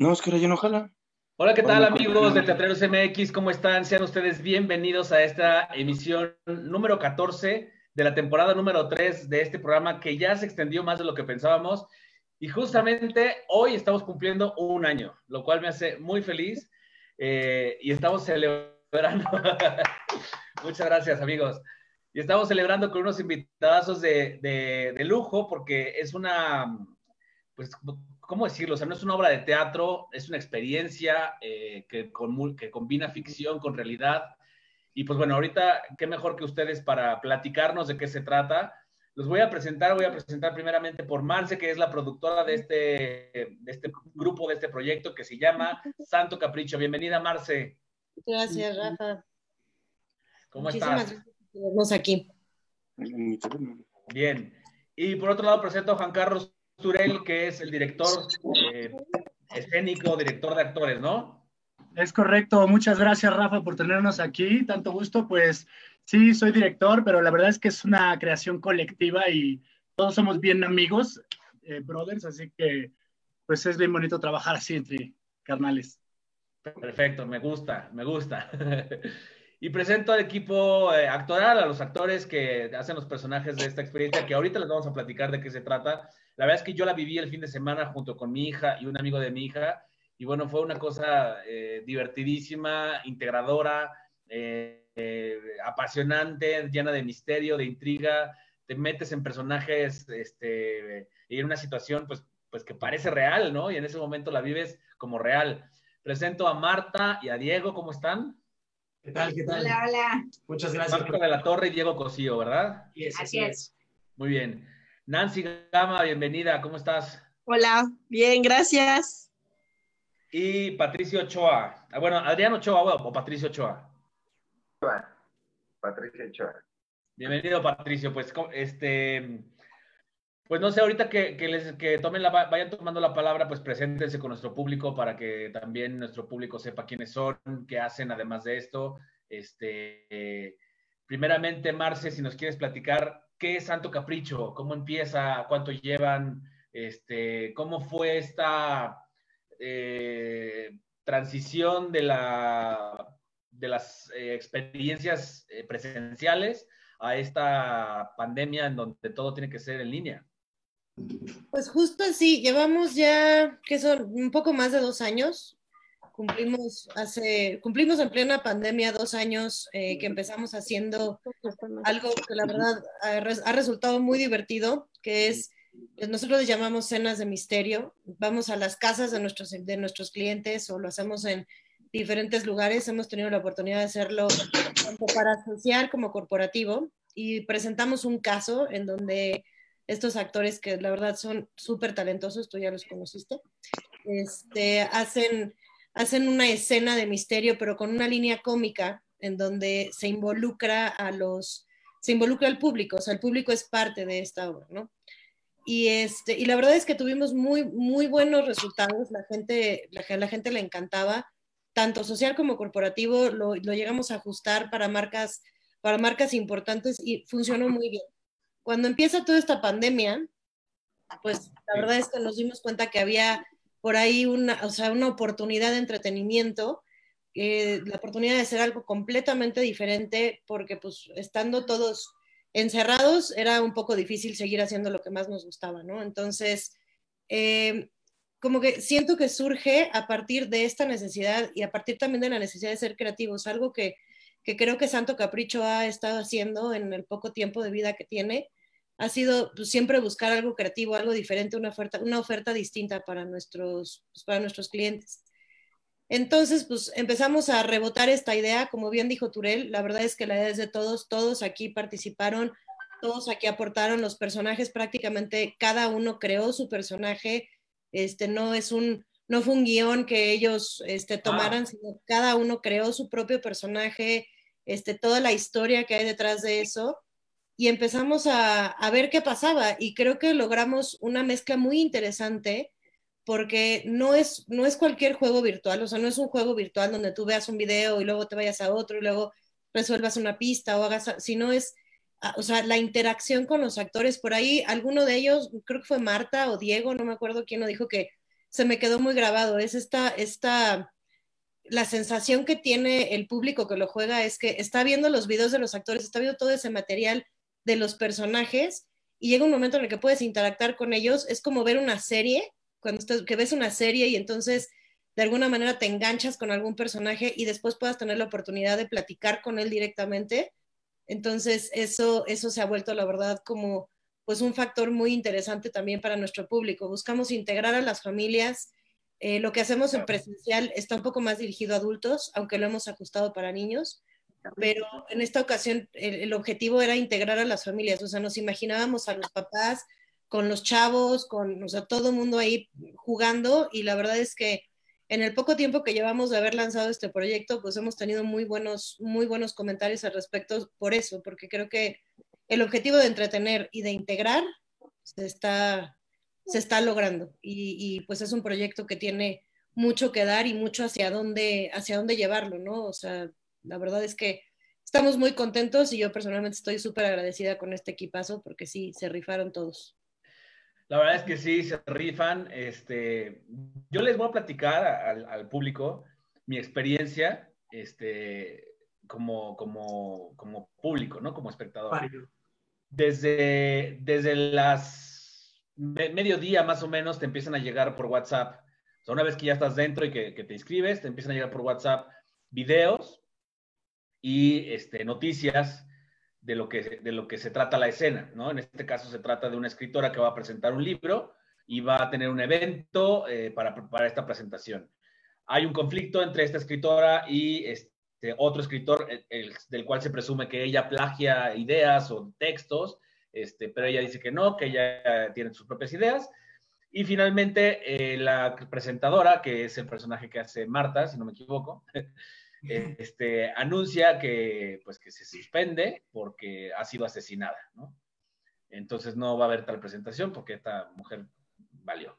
No, es que yo no jala. Hola, ¿qué tal amigos de Teatreros MX? ¿Cómo están? Sean ustedes bienvenidos a esta emisión número 14 de la temporada número 3 de este programa que ya se extendió más de lo que pensábamos. Y justamente hoy estamos cumpliendo un año, lo cual me hace muy feliz eh, y estamos celebrando. Muchas gracias, amigos. Y estamos celebrando con unos invitados de, de lujo porque es una, pues, ¿cómo decirlo? O sea, no es una obra de teatro, es una experiencia eh, que, que combina ficción con realidad. Y pues bueno, ahorita, qué mejor que ustedes para platicarnos de qué se trata. Los voy a presentar, voy a presentar primeramente por Marce, que es la productora de este, de este grupo, de este proyecto que se llama Santo Capricho. Bienvenida, Marce. Gracias, Rafa. ¿Cómo estás? Estamos aquí. Bien. Y por otro lado presento a Juan Carlos Turel, que es el director eh, escénico, director de actores, ¿no? Es correcto. Muchas gracias, Rafa, por tenernos aquí. Tanto gusto. Pues sí, soy director, pero la verdad es que es una creación colectiva y todos somos bien amigos, eh, brothers, así que pues es bien bonito trabajar así entre carnales. Perfecto, me gusta, me gusta. Y presento al equipo eh, actoral, a los actores que hacen los personajes de esta experiencia, que ahorita les vamos a platicar de qué se trata. La verdad es que yo la viví el fin de semana junto con mi hija y un amigo de mi hija, y bueno, fue una cosa eh, divertidísima, integradora, eh, apasionante, llena de misterio, de intriga. Te metes en personajes este, y en una situación pues, pues que parece real, ¿no? Y en ese momento la vives como real. Presento a Marta y a Diego, ¿cómo están? ¿Qué tal? ¿Qué tal? Hola, hola. Muchas gracias. Marco de la Torre y Diego Cosío, ¿verdad? Así es. Muy bien. Nancy Gama, bienvenida, ¿cómo estás? Hola, bien, gracias. Y Patricio Ochoa. Ah, bueno, Adrián Ochoa o Patricio Ochoa. Patricio Ochoa. Bienvenido, Patricio. Pues, este, pues no sé, ahorita que, les que tomen la, vayan tomando la palabra, pues preséntense con nuestro público para que también nuestro público sepa quiénes son, qué hacen además de esto. Este, primeramente, Marce, si nos quieres platicar qué es Santo Capricho, cómo empieza, cuánto llevan, este, cómo fue esta eh, transición de, la, de las eh, experiencias eh, presenciales a esta pandemia en donde todo tiene que ser en línea. Pues justo así, llevamos ya, que son un poco más de dos años. Cumplimos hace, cumplimos en plena pandemia dos años eh, que empezamos haciendo algo que la verdad ha, resultado muy divertido, que es, pues, nosotros le llamamos cenas de misterio. Vamos a las casas de nuestros, de nuestros clientes o lo hacemos en diferentes lugares. Hemos tenido la oportunidad de hacerlo tanto para social como corporativo y presentamos un caso en donde estos actores que la verdad son súper talentosos, tú ya los conociste, este, hacen, hacen una escena de misterio, pero con una línea cómica en donde se involucra a los, se involucra al público, o sea, el público es parte de esta obra, ¿no? Y, este, y la verdad es que tuvimos muy, muy buenos resultados, la gente, la, la gente le encantaba, tanto social como corporativo, lo, lo llegamos a ajustar para marcas, para marcas importantes y funcionó muy bien cuando empieza toda esta pandemia, pues la verdad es que nos dimos cuenta que había por ahí una, o sea, una oportunidad de entretenimiento, eh, la oportunidad de hacer algo completamente diferente, porque pues estando todos encerrados era un poco difícil seguir haciendo lo que más nos gustaba, ¿no? Entonces, eh, como que siento que surge a partir de esta necesidad y a partir también de la necesidad de ser creativos, algo que que creo que Santo Capricho ha estado haciendo en el poco tiempo de vida que tiene, ha sido pues, siempre buscar algo creativo, algo diferente, una oferta, una oferta distinta para nuestros, pues, para nuestros clientes. Entonces, pues empezamos a rebotar esta idea, como bien dijo Turel, la verdad es que la idea es de todos, todos aquí participaron, todos aquí aportaron los personajes, prácticamente cada uno creó su personaje, este no es un, no fue un guion que ellos este, ah. tomaran, sino cada uno creó su propio personaje, este, toda la historia que hay detrás de eso, y empezamos a, a, ver qué pasaba. Y creo que logramos una mezcla muy interesante, porque no es, no es cualquier juego virtual, o sea, no es un juego virtual donde tú veas un video y luego te vayas a otro y luego resuelvas una pista o hagas, sino es, o sea, la interacción con los actores. Por ahí, alguno de ellos, creo que fue Marta o Diego, no me acuerdo quién lo dijo, que se me quedó muy grabado. Es esta, esta, la sensación que tiene el público que lo juega es que está viendo los videos de los actores, está viendo todo ese material de los personajes y llega un momento en el que puedes interactuar con ellos. Es como ver una serie, cuando estás, que ves una serie y entonces de alguna manera te enganchas con algún personaje y después puedas tener la oportunidad de platicar con él directamente. Entonces, eso, eso se ha vuelto, la verdad, como pues un factor muy interesante también para nuestro público. Buscamos integrar a las familias. Eh, lo que hacemos en presencial está un poco más dirigido a adultos, aunque lo hemos ajustado para niños, pero en esta ocasión el, el objetivo era integrar a las familias, o sea, nos imaginábamos a los papás con los chavos, con, o sea, todo el mundo ahí jugando y la verdad es que en el poco tiempo que llevamos de haber lanzado este proyecto, pues hemos tenido muy buenos, muy buenos comentarios al respecto por eso, porque creo que el objetivo de entretener y de integrar se está, se está logrando. Y, y, pues es un proyecto que tiene mucho que dar y mucho hacia dónde, hacia dónde llevarlo, ¿no? O sea, la verdad es que estamos muy contentos y yo personalmente estoy súper agradecida con este equipazo porque sí, se rifaron todos. La verdad es que sí, se rifan. Este, yo les voy a platicar al, al público mi experiencia este, como, como, como público, ¿no? Como espectador. Mario. Desde, desde las me, mediodía más o menos te empiezan a llegar por WhatsApp. O sea, una vez que ya estás dentro y que, que te inscribes, te empiezan a llegar por WhatsApp videos y este, noticias de lo, que, de lo que se trata la escena, ¿no? En este caso se trata de una escritora que va a presentar un libro y va a tener un evento eh, para, para esta presentación. Hay un conflicto entre esta escritora y este, otro escritor el, el, del cual se presume que ella plagia ideas o textos, este, pero ella dice que no, que ella tiene sus propias ideas. Y finalmente eh, la presentadora, que es el personaje que hace Marta, si no me equivoco, este, anuncia que, pues, que se suspende porque ha sido asesinada, ¿no? Entonces no va a haber tal presentación porque esta mujer valió.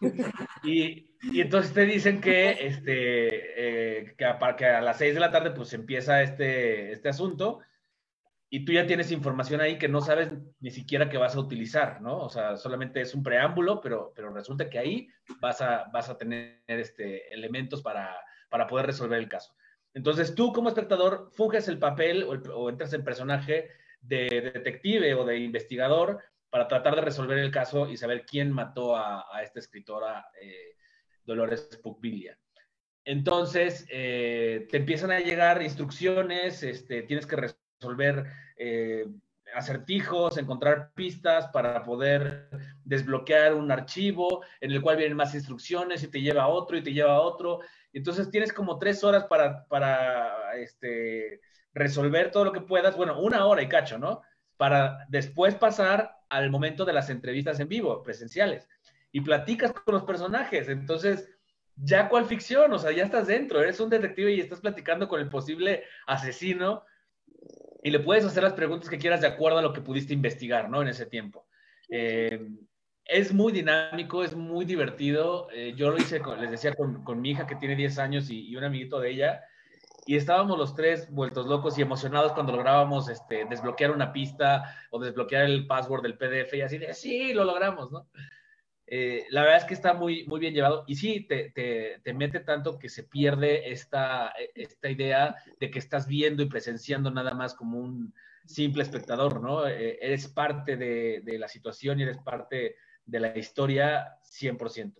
Y, y entonces te dicen que, este, eh, que, a, que, a, las 6 de la tarde pues empieza este, este asunto y tú ya tienes información ahí que no sabes ni siquiera que vas a utilizar, ¿no? O sea, solamente es un preámbulo, pero, pero resulta que ahí vas a, vas a tener este, elementos para, para poder resolver el caso. Entonces tú como espectador funges el papel o, entras en personaje de, de, detective o de investigador para tratar de resolver el caso y saber quién mató a, a esta escritora eh, Dolores Pugbilia. Entonces eh, te empiezan a llegar instrucciones, este, tienes que resolver eh, acertijos, encontrar pistas para poder desbloquear un archivo en el cual vienen más instrucciones y te lleva a otro y te lleva a otro. Entonces tienes como tres horas para, este, resolver todo lo que puedas, bueno, una hora y cacho, ¿no? Para después pasar al momento de las entrevistas en vivo, presenciales, y platicas con los personajes. Entonces, ya cuál ficción, o sea, ya estás dentro, eres un detective y estás platicando con el posible asesino y le puedes hacer las preguntas que quieras de acuerdo a lo que pudiste investigar, ¿no? En ese tiempo. Eh, es muy dinámico, es muy divertido. Eh, yo lo hice, les decía, con, con, mi hija que tiene 10 años y, un amiguito de ella. Y estábamos los tres vueltos locos y emocionados cuando lográbamos este, desbloquear una pista o desbloquear el password del PDF y así de, sí, lo logramos, ¿no? Eh, la verdad es que está muy, muy bien llevado y sí, te, te, te, mete tanto que se pierde esta, esta idea de que estás viendo y presenciando nada más como un simple espectador, ¿no? Eh, eres parte de, de la situación y eres parte de la historia 100%.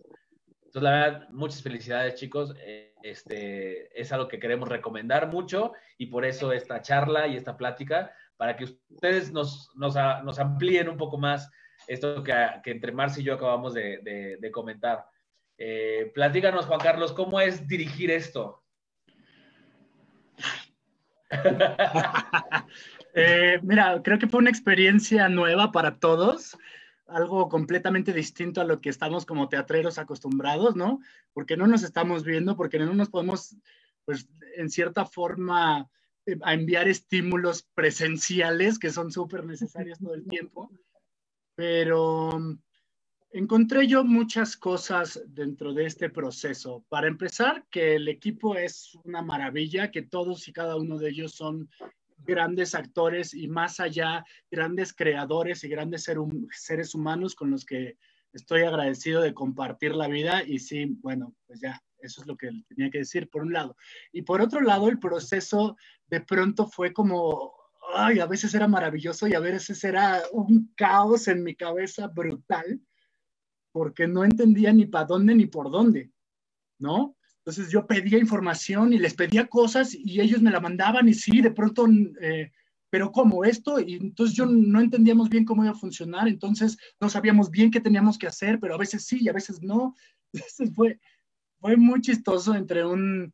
Entonces, la verdad, muchas felicidades, chicos. Este, es algo que queremos recomendar mucho y por eso esta charla y esta plática, para que ustedes nos, nos, nos amplíen un poco más esto que, que, entre Marcia y yo acabamos de, comentar. Eh, Juan Carlos, ¿cómo es dirigir esto? eh, mira, creo que fue una experiencia nueva para todos algo completamente distinto a lo que estamos como teatreros acostumbrados, ¿no? Porque no nos estamos viendo, porque no nos podemos, pues, en cierta forma, eh, a enviar estímulos presenciales que son súper necesarios todo el tiempo. Pero mm, encontré yo muchas cosas dentro de este proceso. Para empezar, que el equipo es una maravilla, que todos y cada uno de ellos son grandes actores y más allá, grandes creadores y grandes ser, seres humanos con los que estoy agradecido de compartir la vida y sí, bueno, pues ya, eso es lo que tenía que decir por un lado. Y por otro lado, el proceso de pronto fue como, ay, a veces era maravilloso y a veces era un caos en mi cabeza brutal, porque no entendía ni para dónde ni por dónde, ¿no? Entonces yo pedía información y les pedía cosas y ellos me la mandaban y sí, de pronto, eh, pero ¿cómo esto? Y entonces yo no entendíamos bien cómo iba a funcionar, entonces no sabíamos bien qué teníamos que hacer, pero a veces sí y a veces no. Entonces fue, fue muy chistoso entre un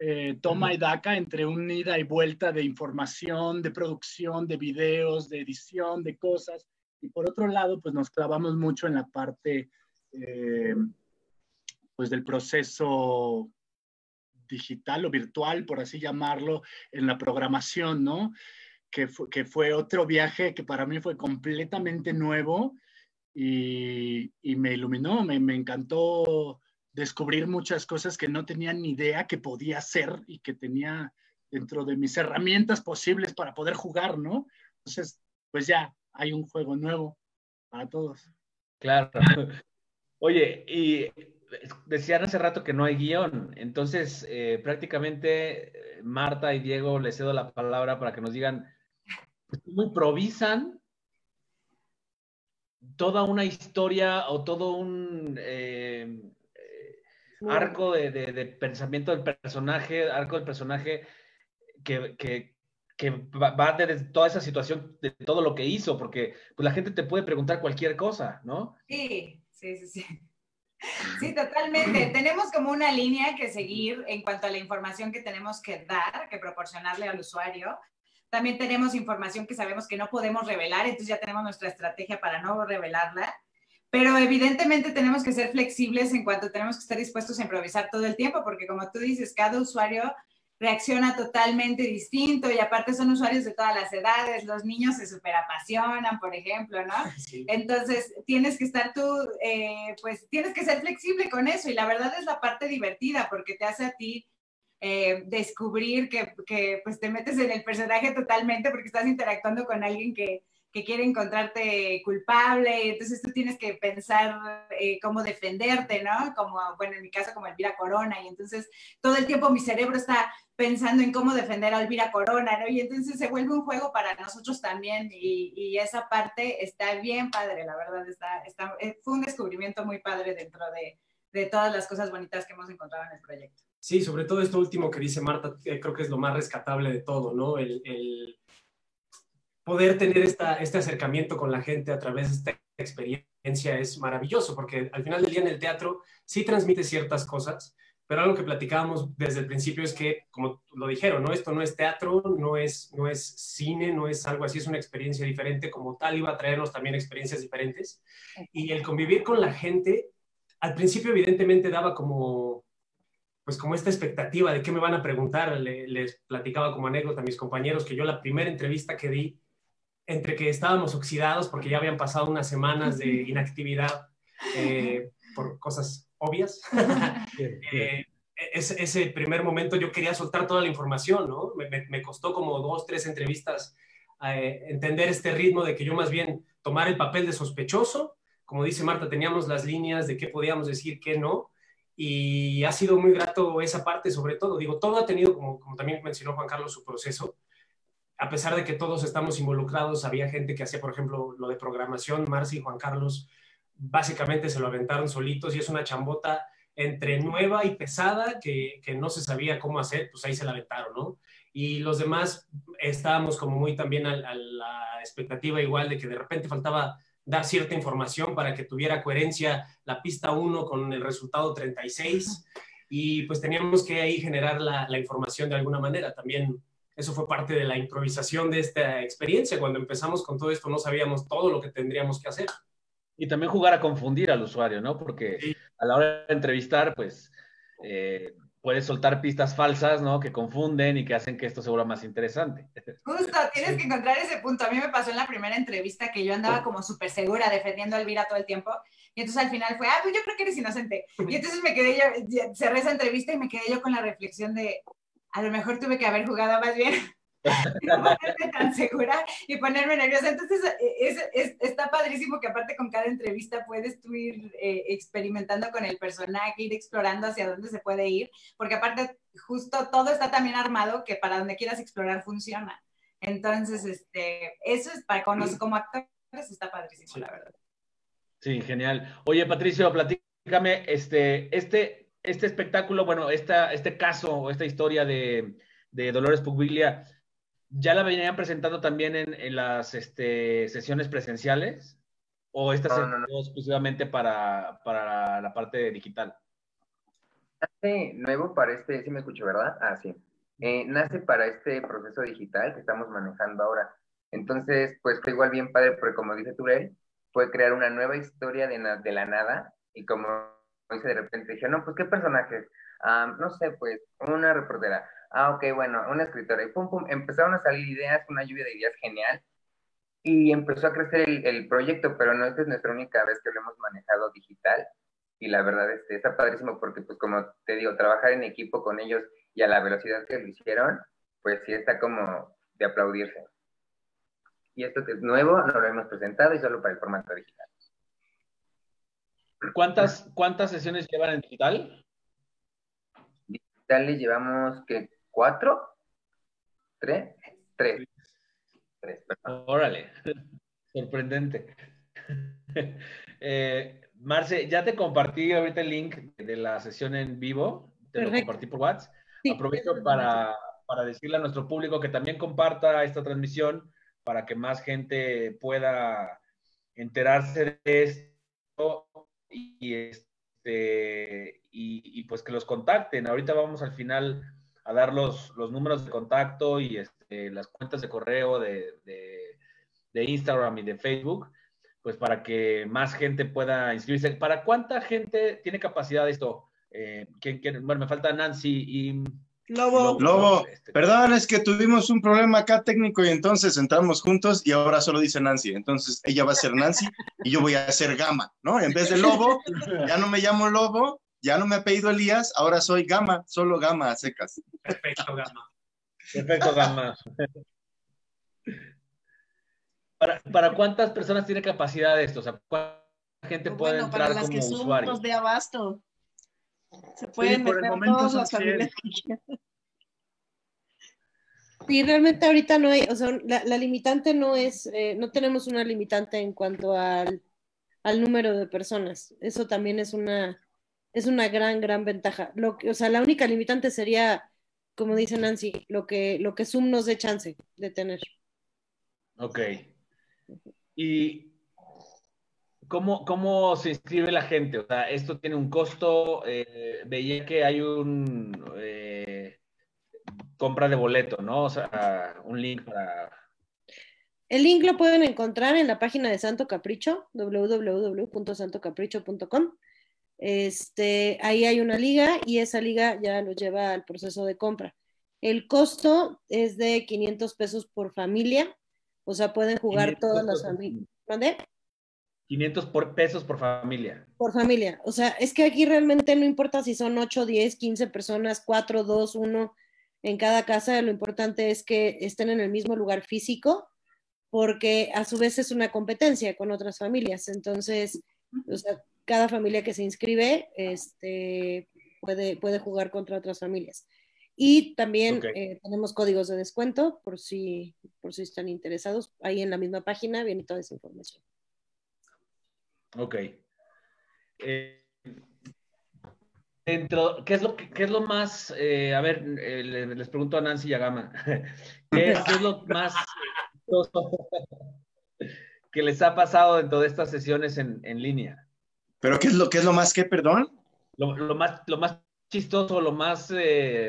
eh, toma y daca, entre un ida y vuelta de información, de producción, de videos, de edición, de cosas. Y por otro lado, pues nos clavamos mucho en la parte... Eh, pues del proceso digital o virtual, por así llamarlo, en la programación, ¿no? Que fue, que fue otro viaje que para mí fue completamente nuevo y, y me iluminó, me, me, encantó descubrir muchas cosas que no tenía ni idea que podía hacer y que tenía dentro de mis herramientas posibles para poder jugar, ¿no? Entonces, pues ya hay un juego nuevo para todos. Claro. Oye, y decían hace rato que no hay guion, entonces eh, prácticamente eh, Marta y Diego les cedo la palabra para que nos digan pues, cómo improvisan toda una historia o todo un eh, arco de, de, pensamiento del personaje, arco del personaje que, que, que va de toda esa situación, de todo lo que hizo, porque pues, la gente te puede preguntar cualquier cosa, ¿no? Sí, sí, sí, sí. Sí, totalmente. Tenemos como una línea que seguir en cuanto a la información que tenemos que dar, que proporcionarle al usuario. También tenemos información que sabemos que no podemos revelar, entonces ya tenemos nuestra estrategia para no revelarla. Pero evidentemente tenemos que ser flexibles en cuanto tenemos que estar dispuestos a improvisar todo el tiempo, porque como tú dices, cada usuario reacciona totalmente distinto y aparte son usuarios de todas las edades, los niños se superapasionan, por ejemplo, ¿no? Entonces, tienes que estar tú, eh, pues tienes que ser flexible con eso y la verdad es la parte divertida porque te hace a ti eh, descubrir que, que, pues te metes en el personaje totalmente porque estás interactuando con alguien que, que quiere encontrarte culpable, entonces tú tienes que pensar eh, cómo defenderte, ¿no? Como, bueno, en mi caso como Elvira Corona, y entonces todo el tiempo mi cerebro está pensando en cómo defender a Elvira Corona, ¿no? Y entonces se vuelve un juego para nosotros también, y, y esa parte está bien padre, la verdad, está, está, eh, fue un descubrimiento muy padre dentro de, de todas las cosas bonitas que hemos encontrado en el proyecto. Sí, sobre todo esto último que dice Marta, creo que es lo más rescatable de todo, ¿no? el, el poder tener esta, este acercamiento con la gente a través de esta experiencia es maravilloso, porque al final del día en el teatro sí transmite ciertas cosas, pero algo que platicábamos desde el principio es que, como lo dijeron, ¿no? esto no es teatro, no es, no es cine, no es algo así, es una experiencia diferente, como tal iba a traernos también experiencias diferentes. Y el convivir con la gente, al principio evidentemente daba como, pues como esta expectativa de qué me van a preguntar. les platicaba como anécdota a mis compañeros que yo la primera entrevista que di entre que estábamos oxidados porque ya habían pasado unas semanas de inactividad eh, por cosas obvias. eh, ese, primer momento yo quería soltar toda la información, ¿no? Me, costó como dos, tres entrevistas eh, entender este ritmo de que yo más bien tomar el papel de sospechoso. Como dice Marta, teníamos las líneas de qué podíamos decir, qué no. Y ha sido muy grato esa parte, sobre todo. Digo, todo ha tenido, como, como también mencionó Juan Carlos, su proceso a pesar de que todos estamos involucrados, había gente que hacía, por ejemplo, lo de programación, Marci y Juan Carlos, básicamente se lo aventaron solitos y es una chambota entre nueva y pesada que, que no se sabía cómo hacer, pues ahí se la aventaron, ¿no? Y los demás estábamos como muy también a, a la expectativa igual de que de repente faltaba dar cierta información para que tuviera coherencia la pista 1 con el resultado 36 y pues teníamos que ahí generar la, la información de alguna manera. También eso fue parte de la improvisación de esta experiencia. Cuando empezamos con todo esto no sabíamos todo lo que tendríamos que hacer. Y también jugar a confundir al usuario, ¿no? Porque a la hora de entrevistar, pues eh, puedes soltar pistas falsas, ¿no? Que confunden y que hacen que esto se vuelva más interesante. Justo, tienes que encontrar ese punto. A mí me pasó en la primera entrevista que yo andaba como súper segura defendiendo a Elvira todo el tiempo. Y entonces al final fue, ah, pues yo creo que eres inocente. Y entonces me quedé yo, cerré esa entrevista y me quedé yo con la reflexión de, a lo mejor tuve que haber jugado más bien. no ponerme tan segura y ponerme nerviosa. Entonces, es, está padrísimo que aparte con cada entrevista puedes tú ir eh, experimentando con el personaje, ir explorando hacia dónde se puede ir, porque aparte justo todo está también armado que para donde quieras explorar funciona. Entonces, este, eso es para con como actores está padrísimo, la verdad. Sí, genial. Oye, Patricio, platícame, este, este, este espectáculo, bueno, esta, este caso o esta historia de, de Dolores Pugviglia, ¿ya la venían presentando también en, en las este, sesiones presenciales? ¿O esta no, exclusivamente para, para la parte digital? Nace nuevo para este, sí me escucho, ¿verdad? Ah, sí. Eh, nace para este proceso digital que estamos manejando ahora. Entonces, pues fue igual bien padre, porque como dice Turel, fue crear una nueva historia de, de la nada y como dice de repente, dije, no, pues ¿qué personajes? Ah, no sé, pues una reportera ah, ok, bueno, una escritora. Y pum, pum, empezaron a salir ideas, una lluvia de ideas genial. Y empezó a crecer el, proyecto, pero no esta es nuestra única vez que lo hemos manejado digital. Y la verdad este, está padrísimo porque, pues como te digo, trabajar en equipo con ellos y a la velocidad que lo hicieron, pues sí está como de aplaudirse. Y esto que es nuevo, no lo hemos presentado y solo para el formato digital. ¿Cuántas, cuántas sesiones llevan en digital? Digitales llevamos que 4, 3, 3. 3 Órale, sorprendente. Eh, Marce, ya te compartí ahorita el link de la sesión en vivo, te lo compartí por WhatsApp. Aprovecho para, para decirle a nuestro público que también comparta esta transmisión para que más gente pueda enterarse de esto y, este, y, pues que los contacten. Ahorita vamos al final a dar los, los números de contacto y este, las cuentas de correo de, de, Instagram y de Facebook, pues para que más gente pueda inscribirse. ¿Para cuánta gente tiene capacidad esto? Eh, bueno, me falta Nancy y Lobo. Lobo, este, perdón, es que tuvimos un problema acá técnico y entonces entramos juntos y ahora solo dice Nancy. Entonces ella va a ser Nancy y yo voy a ser Gama, ¿no? En vez de Lobo, ya no me llamo Lobo, ya no me apellido Elías, ahora soy Gama, solo Gama a secas. Perfecto, Gama. Perfecto, Gama. ¿Para, cuántas personas tiene capacidad esto? O sea, ¿cuánta gente pues puede entrar para las que usuario? de abasto. Se pueden meter todas las familias Sí, realmente ahorita no hay, o sea, la, limitante no es, eh, no tenemos una limitante en cuanto al, número de personas. Eso también es una, es una gran, gran ventaja. Lo que, o sea, la única limitante sería, como dice Nancy, lo que, lo que Zoom nos dé chance de tener. Ok. Y ¿Cómo, ¿Cómo se inscribe la gente? O sea, esto tiene un costo. Eh, veía que hay un eh, compra de boleto, ¿no? O sea, un link para. El link lo pueden encontrar en la página de Santo Capricho, www.santocapricho.com. Este, ahí hay una liga y esa liga ya lo lleva al proceso de compra. El costo es de 500 pesos por familia, o sea, pueden jugar todas las familias. 500 por pesos por familia. Por familia. O sea, es que aquí realmente no importa si son 8, 10, 15 personas, 4, 2, 1 en cada casa. Lo importante es que estén en el mismo lugar físico, porque a su vez es una competencia con otras familias. Entonces, o sea, cada familia que se inscribe este, puede, puede jugar contra otras familias. Y también eh, tenemos códigos de descuento por si, por si están interesados. Ahí en la misma página viene toda esa información. Ok. Eh, dentro, ¿qué es lo, qué es lo más, eh, a ver, les, pregunto a Nancy y a Gama, ¿qué, es lo más que les ha pasado en todas estas sesiones en, línea? ¿Pero qué es lo, qué es lo más que, perdón? Lo, más, lo más chistoso, lo más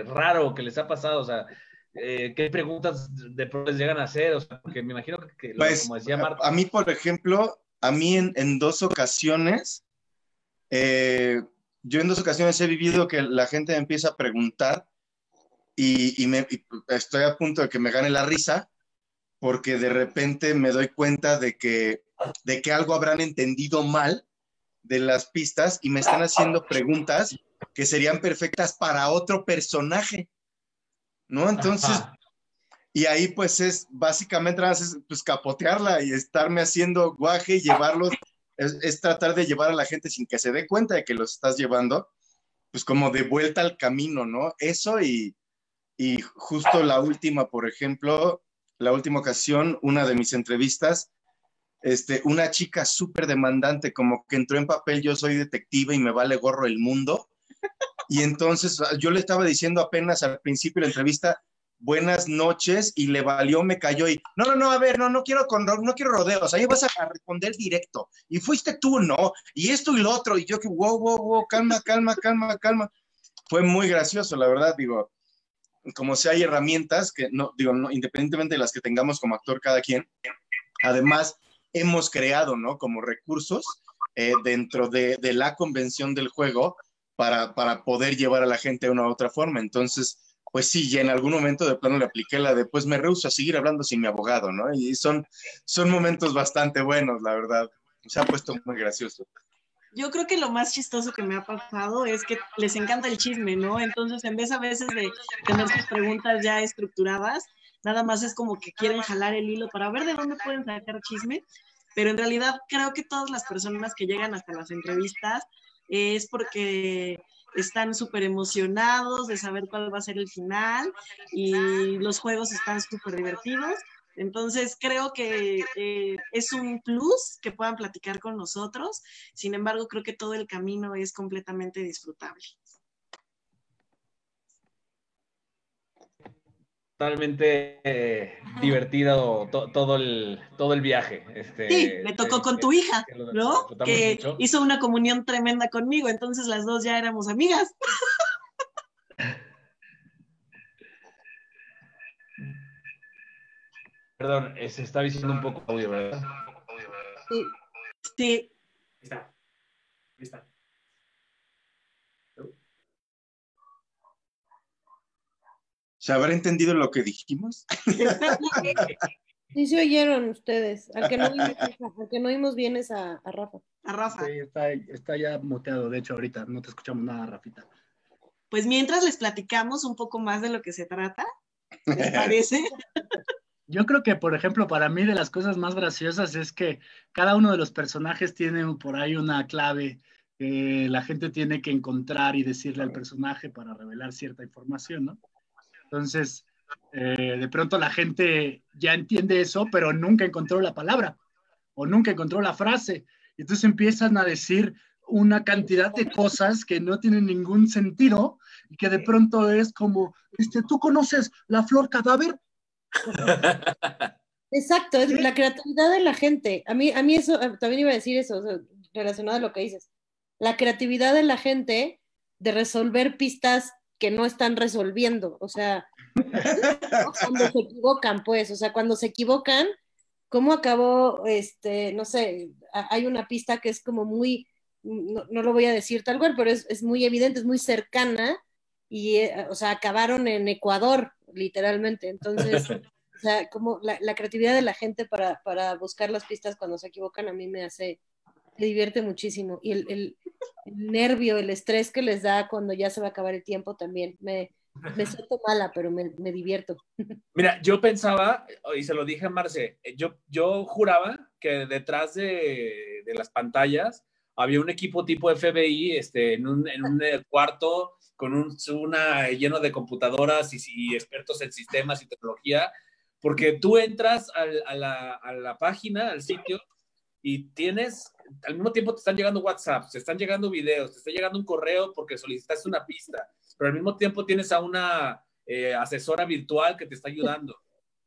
raro que les ha pasado, o sea, ¿qué preguntas de pronto les llegan a hacer? O sea, porque me imagino que, pues, como decía Marta. A mí, por ejemplo, a mí en, dos ocasiones, eh, yo en dos ocasiones he vivido que la gente me empieza a preguntar y, me, estoy a punto de que me gane la risa porque de repente me doy cuenta de que, de que algo habrán entendido mal de las pistas y me están haciendo preguntas que serían perfectas para otro personaje, ¿no? Entonces, Y ahí pues es básicamente pues capotearla y estarme haciendo guaje y llevarlos, es, tratar de llevar a la gente sin que se dé cuenta de que los estás llevando, pues como de vuelta al camino, ¿no? Eso y, y justo la última, por ejemplo, la última ocasión, una de mis entrevistas, este, una chica súper demandante, como que entró en papel, yo soy detective y me vale gorro el mundo. Y entonces yo le estaba diciendo apenas al principio de la entrevista, buenas noches y le valió, me cayó y, no, no, no, a ver, no, no quiero, con, no quiero rodeos, ahí vas a responder directo. Y fuiste tú, ¿no? Y esto y lo otro. Y yo que, wow, wow, wow, calma, calma, calma, calma. Fue muy gracioso, la verdad, digo, como si hay herramientas que, no, digo, no, independientemente de las que tengamos como actor cada quien, además hemos creado, ¿no? Como recursos eh, dentro de, de, la convención del juego para, para poder llevar a la gente de una u otra forma. Entonces, pues sí, y en algún momento de plano le apliqué la de, pues me rehuso a seguir hablando sin mi abogado, ¿no? Y son, son momentos bastante buenos, la verdad. Se ha puesto muy gracioso. Yo creo que lo más chistoso que me ha pasado es que les encanta el chisme, ¿no? Entonces, en vez a veces de tener sus preguntas ya estructuradas, nada más es como que quieren jalar el hilo para ver de dónde pueden sacar chisme, pero en realidad creo que todas las personas que llegan hasta las entrevistas es porque están súper emocionados de saber cuál va a ser el final y los juegos están súper divertidos. Entonces creo que eh, es un plus que puedan platicar con nosotros. Sin embargo, creo que todo el camino es completamente disfrutable. Totalmente eh, divertido todo, el, todo el viaje. Este, sí, me tocó con tu hija, ¿no? Que hizo una comunión tremenda conmigo, entonces las dos ya éramos amigas. Perdón, eh, se está diciendo un poco audio, ¿verdad? Sí. Sí. Ahí está. Ahí está. ¿Se habrá entendido lo que dijimos? Sí se oyeron ustedes. Al que no oímos, bien es a, Rafa. A Rafa. Sí, está, ya muteado, de hecho, ahorita no te escuchamos nada, Rafita. Pues mientras les platicamos un poco más de lo que se trata, ¿les parece? Yo creo que, por ejemplo, para mí de las cosas más graciosas es que cada uno de los personajes tiene por ahí una clave que la gente tiene que encontrar y decirle al personaje para revelar cierta información, ¿no? Entonces, eh, de pronto la gente ya entiende eso, pero nunca encontró la palabra o nunca encontró la frase. Entonces empiezan a decir una cantidad de cosas que no tienen ningún sentido y que de pronto es como, este, ¿tú conoces la flor cadáver? Exacto, es la creatividad de la gente. A mí, a mí eso, también iba a decir eso, relacionado a lo que dices. La creatividad de la gente de resolver pistas que no están resolviendo, o sea, cuando se equivocan, pues, o sea, cuando se equivocan, ¿cómo acabó, este, no sé, hay una pista que es como muy, no, lo voy a decir tal cual, pero es, muy evidente, es muy cercana, y, eh, o sea, acabaron en Ecuador, literalmente, entonces, o sea, como la, creatividad de la gente para, para buscar las pistas cuando se equivocan a mí me hace me divierte muchísimo. Y el, nervio, el estrés que les da cuando ya se va a acabar el tiempo también. Me, me siento mala, pero me, divierto. Mira, yo pensaba, y se lo dije a Marce, yo, yo juraba que detrás de, las pantallas había un equipo tipo FBI este, en, un, en un cuarto con un, una lleno de computadoras y, expertos en sistemas y tecnología, porque tú entras a, la, a la página, al sitio, y tienes, al mismo tiempo te están llegando WhatsApp, te están llegando videos, te está llegando un correo porque solicitaste una pista, pero al mismo tiempo tienes a una eh, asesora virtual que te está ayudando.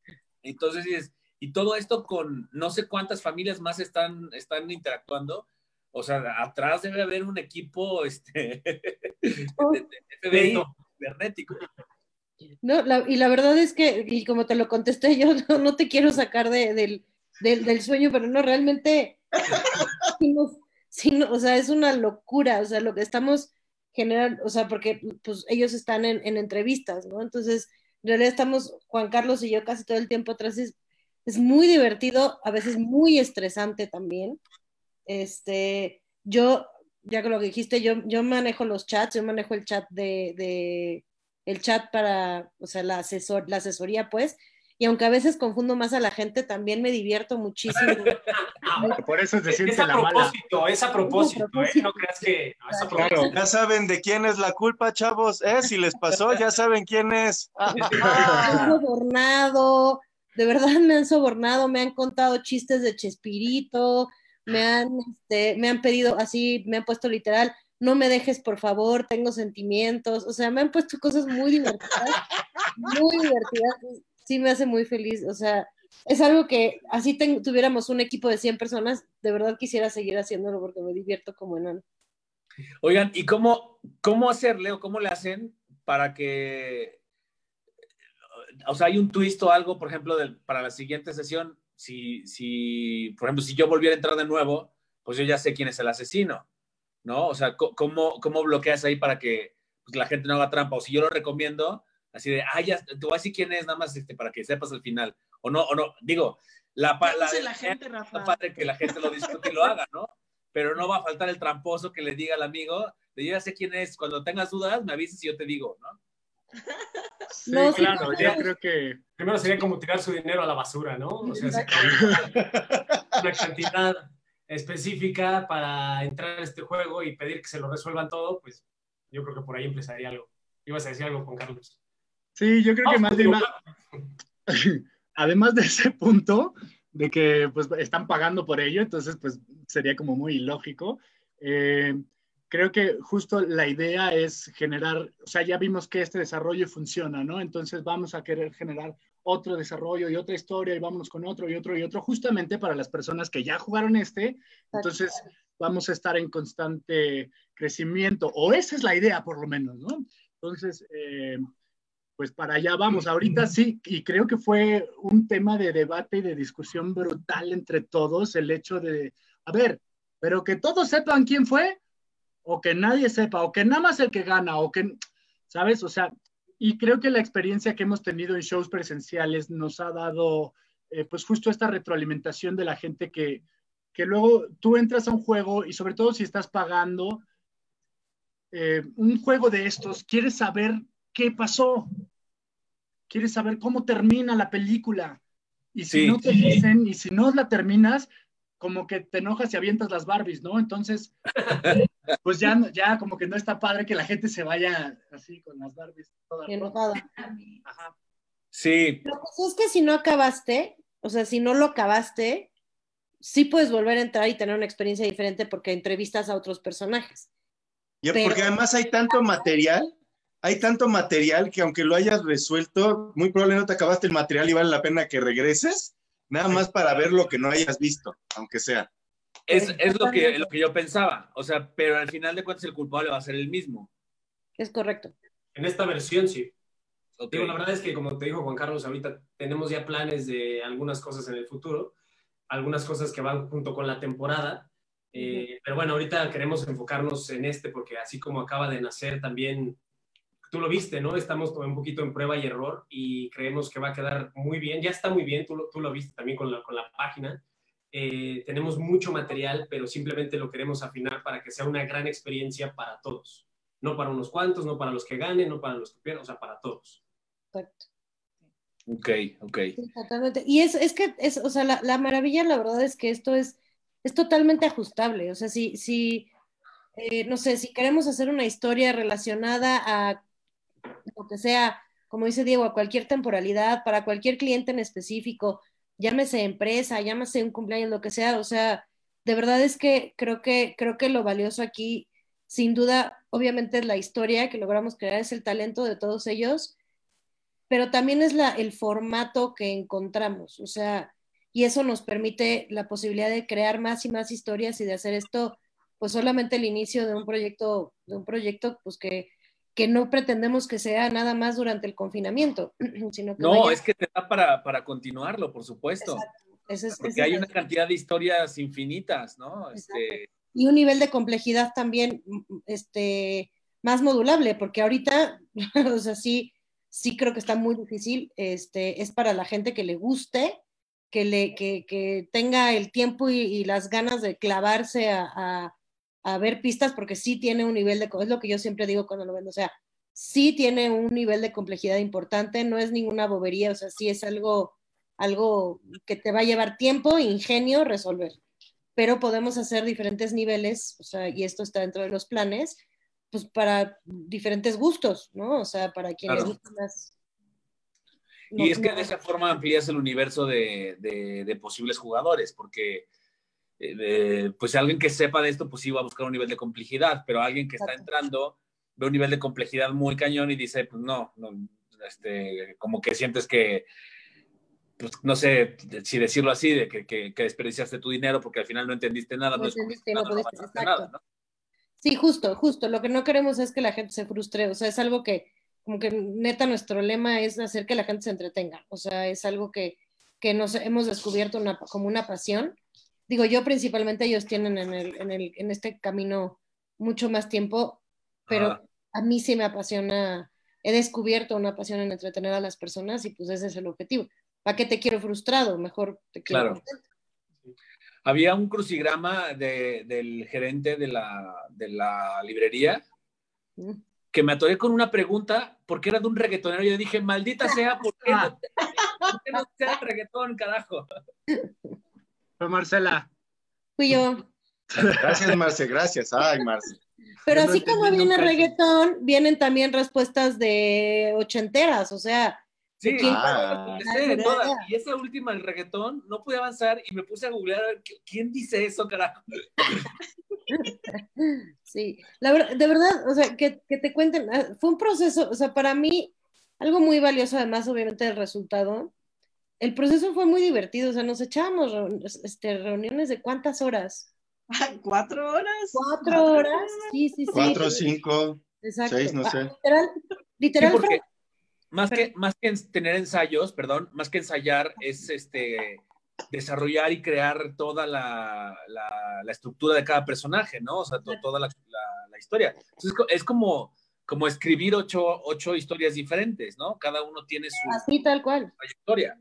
Entonces, y todo esto con no sé cuántas familias más están, están interactuando. O sea, atrás debe haber un equipo este, de, FBI cibernético. No, y la verdad es que, y como te lo contesté, yo no, te quiero sacar de, del, del, sueño, pero no, realmente, o sea, es una locura, o sea, lo que estamos generando, o sea, porque pues ellos están en, entrevistas, ¿no? Entonces, en realidad estamos, Juan Carlos y yo casi todo el tiempo atrás, es, es muy divertido, a veces muy estresante también. Este, yo, ya que lo que dijiste, yo, yo manejo los chats, yo manejo el chat de, de el chat para, o sea, la, asesor, la asesoría, pues, y aunque a veces confundo más a la gente, también me divierto muchísimo. Por eso se Es, siente es a la mala. propósito, es a propósito, ¿eh? No creas que no, es a propósito. Ya saben de quién es la culpa, chavos. ¿eh? Si les pasó, ya saben quién es. me han sobornado, de verdad me han sobornado, me han contado chistes de Chespirito, me han, este, me han pedido así, me han puesto literal, no me dejes por favor, tengo sentimientos, o sea, me han puesto cosas muy divertidas, muy divertidas, sí me hace muy feliz, o sea, es algo que así tuviéramos un equipo de 100 personas, de verdad quisiera seguir haciéndolo porque me divierto como enano. Oigan, ¿y cómo, cómo hacerle o cómo le hacen para que, o sea, hay un twist o algo, por ejemplo, del- para la siguiente sesión, si, si, por ejemplo, si yo volviera a entrar de nuevo, pues yo ya sé quién es el asesino, ¿no? O sea, ¿cómo, cómo bloqueas ahí para que pues, la gente no haga trampa? O si yo lo recomiendo, así de, ah, ya, te voy a decir quién es, nada más este, para que sepas al final. O no, o no, digo, la, pa- ¿Qué la, la gente, está Rafa? padre que la gente lo disfrute y lo haga, ¿no? Pero no va a faltar el tramposo que le diga al amigo, de yo ya sé quién es, cuando tengas dudas, me avises y yo te digo, ¿no? Sí, No, sí, claro, no, yo no. creo que Primero sería como tirar su dinero a la basura, ¿no? O sea, Exacto. una cantidad específica para entrar a este juego y pedir que se lo resuelvan todo, pues yo creo que por ahí empezaría algo. Ibas a decir algo, Juan Carlos. Sí, yo creo que Vamos, más bien Juan más- además de ese punto de que pues están pagando por ello, entonces pues sería como muy ilógico. Eh, creo que justo la idea es generar, o sea, ya vimos que este desarrollo funciona, ¿no? Entonces vamos a querer generar otro desarrollo y otra historia y vámonos con otro y otro y otro, justamente para las personas que ya jugaron este, entonces vamos a estar en constante crecimiento, o esa es la idea por lo menos, ¿no? Entonces, eh, pues para allá vamos. Ahorita sí, y creo que fue un tema de debate y de discusión brutal entre todos, el hecho de, a ver, pero que todos sepan quién fue, o que nadie sepa, o que nada más el que gana, o que, ¿sabes? O sea, y creo que la experiencia que hemos tenido en shows presenciales nos ha dado, eh, pues justo esta retroalimentación de la gente que, que luego tú entras a un juego y sobre todo si estás pagando eh, un juego de estos, quieres saber qué pasó, quieres saber cómo termina la película. Y si Sí. no te dicen, y si no la terminas, como que te enojas y avientas las Barbies, ¿no? Entonces, pues ya, no- ya como que no está padre que la gente se vaya así con las Barbies. todas Enojada. Ajá. Sí, Lo que pasa es que si no acabaste, o sea, si no lo acabaste, sí puedes volver a entrar y tener una experiencia diferente porque entrevistas a otros personajes. Ya, Pero- porque además hay tanto material, hay tanto material que aunque lo hayas resuelto, muy probablemente no te acabaste el material y vale la pena que regreses, nada más para ver lo que no hayas visto, aunque sea. es, es lo, que, lo que yo pensaba. O sea, pero al final de cuentas el culpable va a ser el mismo. Es correcto. En esta versión, sí. Ok. Digo, la verdad es que, como te dijo Juan Carlos, ahorita tenemos ya planes de algunas cosas en el futuro, algunas cosas que van junto con la temporada. Eh, Pero bueno, ahorita queremos enfocarnos en este porque así como acaba de nacer también, tú lo viste, ¿no? Estamos un poquito en prueba y error y creemos que va a quedar muy bien. Ya está muy bien, tú lo, tú lo viste también con la, con la página. Eh, tenemos mucho material, pero simplemente lo queremos afinar para que sea una gran experiencia para todos. No para unos cuantos, no para los que ganen, no para los que pierdan, o sea, para todos. Exacto. Ok, ok. Sí, totalmente. Y es, es que, es, o sea, la, la maravilla, la verdad es que esto es, es totalmente ajustable. O sea, si, si eh, no sé, si queremos hacer una historia relacionada a lo que sea, como dice Diego, a cualquier temporalidad, para cualquier cliente en específico, llámese empresa, llámese un cumpleaños, lo que sea, o sea, de verdad es que creo que, creo que lo valioso aquí, sin duda, obviamente es la historia que logramos crear, es el talento de todos ellos, pero también es la, el formato que encontramos, o sea, y eso nos permite la posibilidad de crear más y más historias y de hacer esto, pues solamente el inicio de un proyecto, de un proyecto, pues que, que no pretendemos que sea nada más durante el confinamiento, sino que No, vaya- es que te da para, para continuarlo, por supuesto. ese es- Porque ese hay es- una cantidad de historias infinitas, ¿no? Este, y un nivel de complejidad también este, más modulable, porque ahorita, o sea, sí, sí creo que está muy difícil, este, es para la gente que le guste, que, le, que, que tenga el tiempo y, y las ganas de clavarse a, a- a ver pistas, porque sí tiene un nivel de, es lo que yo siempre digo cuando lo vendo, o sea, sí tiene un nivel de complejidad importante, no es ninguna bobería, o sea, sí es algo, algo que te va a llevar tiempo, ingenio resolver. Pero podemos hacer diferentes niveles, o sea, y esto está dentro de los planes, pues para diferentes gustos, ¿no? O sea, para quienes Claro. gustan más. Y es que no- de esa forma amplías el universo de, de- de posibles jugadores, porque eh, pues alguien que sepa de esto, pues sí va a buscar un nivel de complejidad, pero alguien que está entrando ve un nivel de complejidad muy cañón y dice, pues no, no, este, como que sientes que, pues no sé si decirlo así, de que, que- que desperdiciaste tu dinero porque al final no entendiste nada, No no, entendiste, no nada, no avanzaste exacto. nada, ¿no? Sí, justo, justo. Lo que no queremos es que la gente se frustre. O sea, es algo que, como que neta, nuestro lema es hacer que la gente se entretenga. O sea, es algo que, que nos hemos descubierto una- como una pasión. Digo, yo principalmente, ellos tienen en, el, en, el, en este camino mucho más tiempo, pero a mí sí me apasiona. He descubierto una pasión en entretener a las personas y pues ese es el objetivo. ¿Para qué te quiero frustrado? Mejor te quiero Claro. contento. Había un crucigrama de- del gerente de la, de la librería Mm. que me atoré con una pregunta porque era de un reggaetonero. Yo dije, maldita sea, ¿por qué no, por qué no sea reggaetón, carajo? Fue Marcela. Fui yo. Gracias, Marce, gracias. Ay, Marce. Pero Yo no así como viene reggaetón, vienen también respuestas de ochenteras, o sea, Sí, Ah. Ah, todas. Y esa última, el reggaetón, no pude avanzar y me puse a googlear a ver ¿qui- quién dice eso, carajo. sí, la verdad, de verdad, o sea, que, que te cuenten, ah, fue un proceso, o sea, para mí, algo muy valioso, además, obviamente, del resultado. El proceso fue muy divertido, o sea, nos echábamos este, reuniones de cuántas horas? ¿Cuatro horas? Cuatro horas, sí, sí, sí. Cuatro, cinco, Exacto. seis, no Ah, sé. Literal, literal, Sí, porque Fran- más que, más que en- tener ensayos, perdón, más que ensayar, es este desarrollar y crear toda la, la- la estructura de cada personaje, ¿no? O sea, to- toda la, la- la historia. Entonces, es como, como escribir ocho, ocho historias diferentes, ¿no? Cada uno tiene su así tal cual. trayectoria.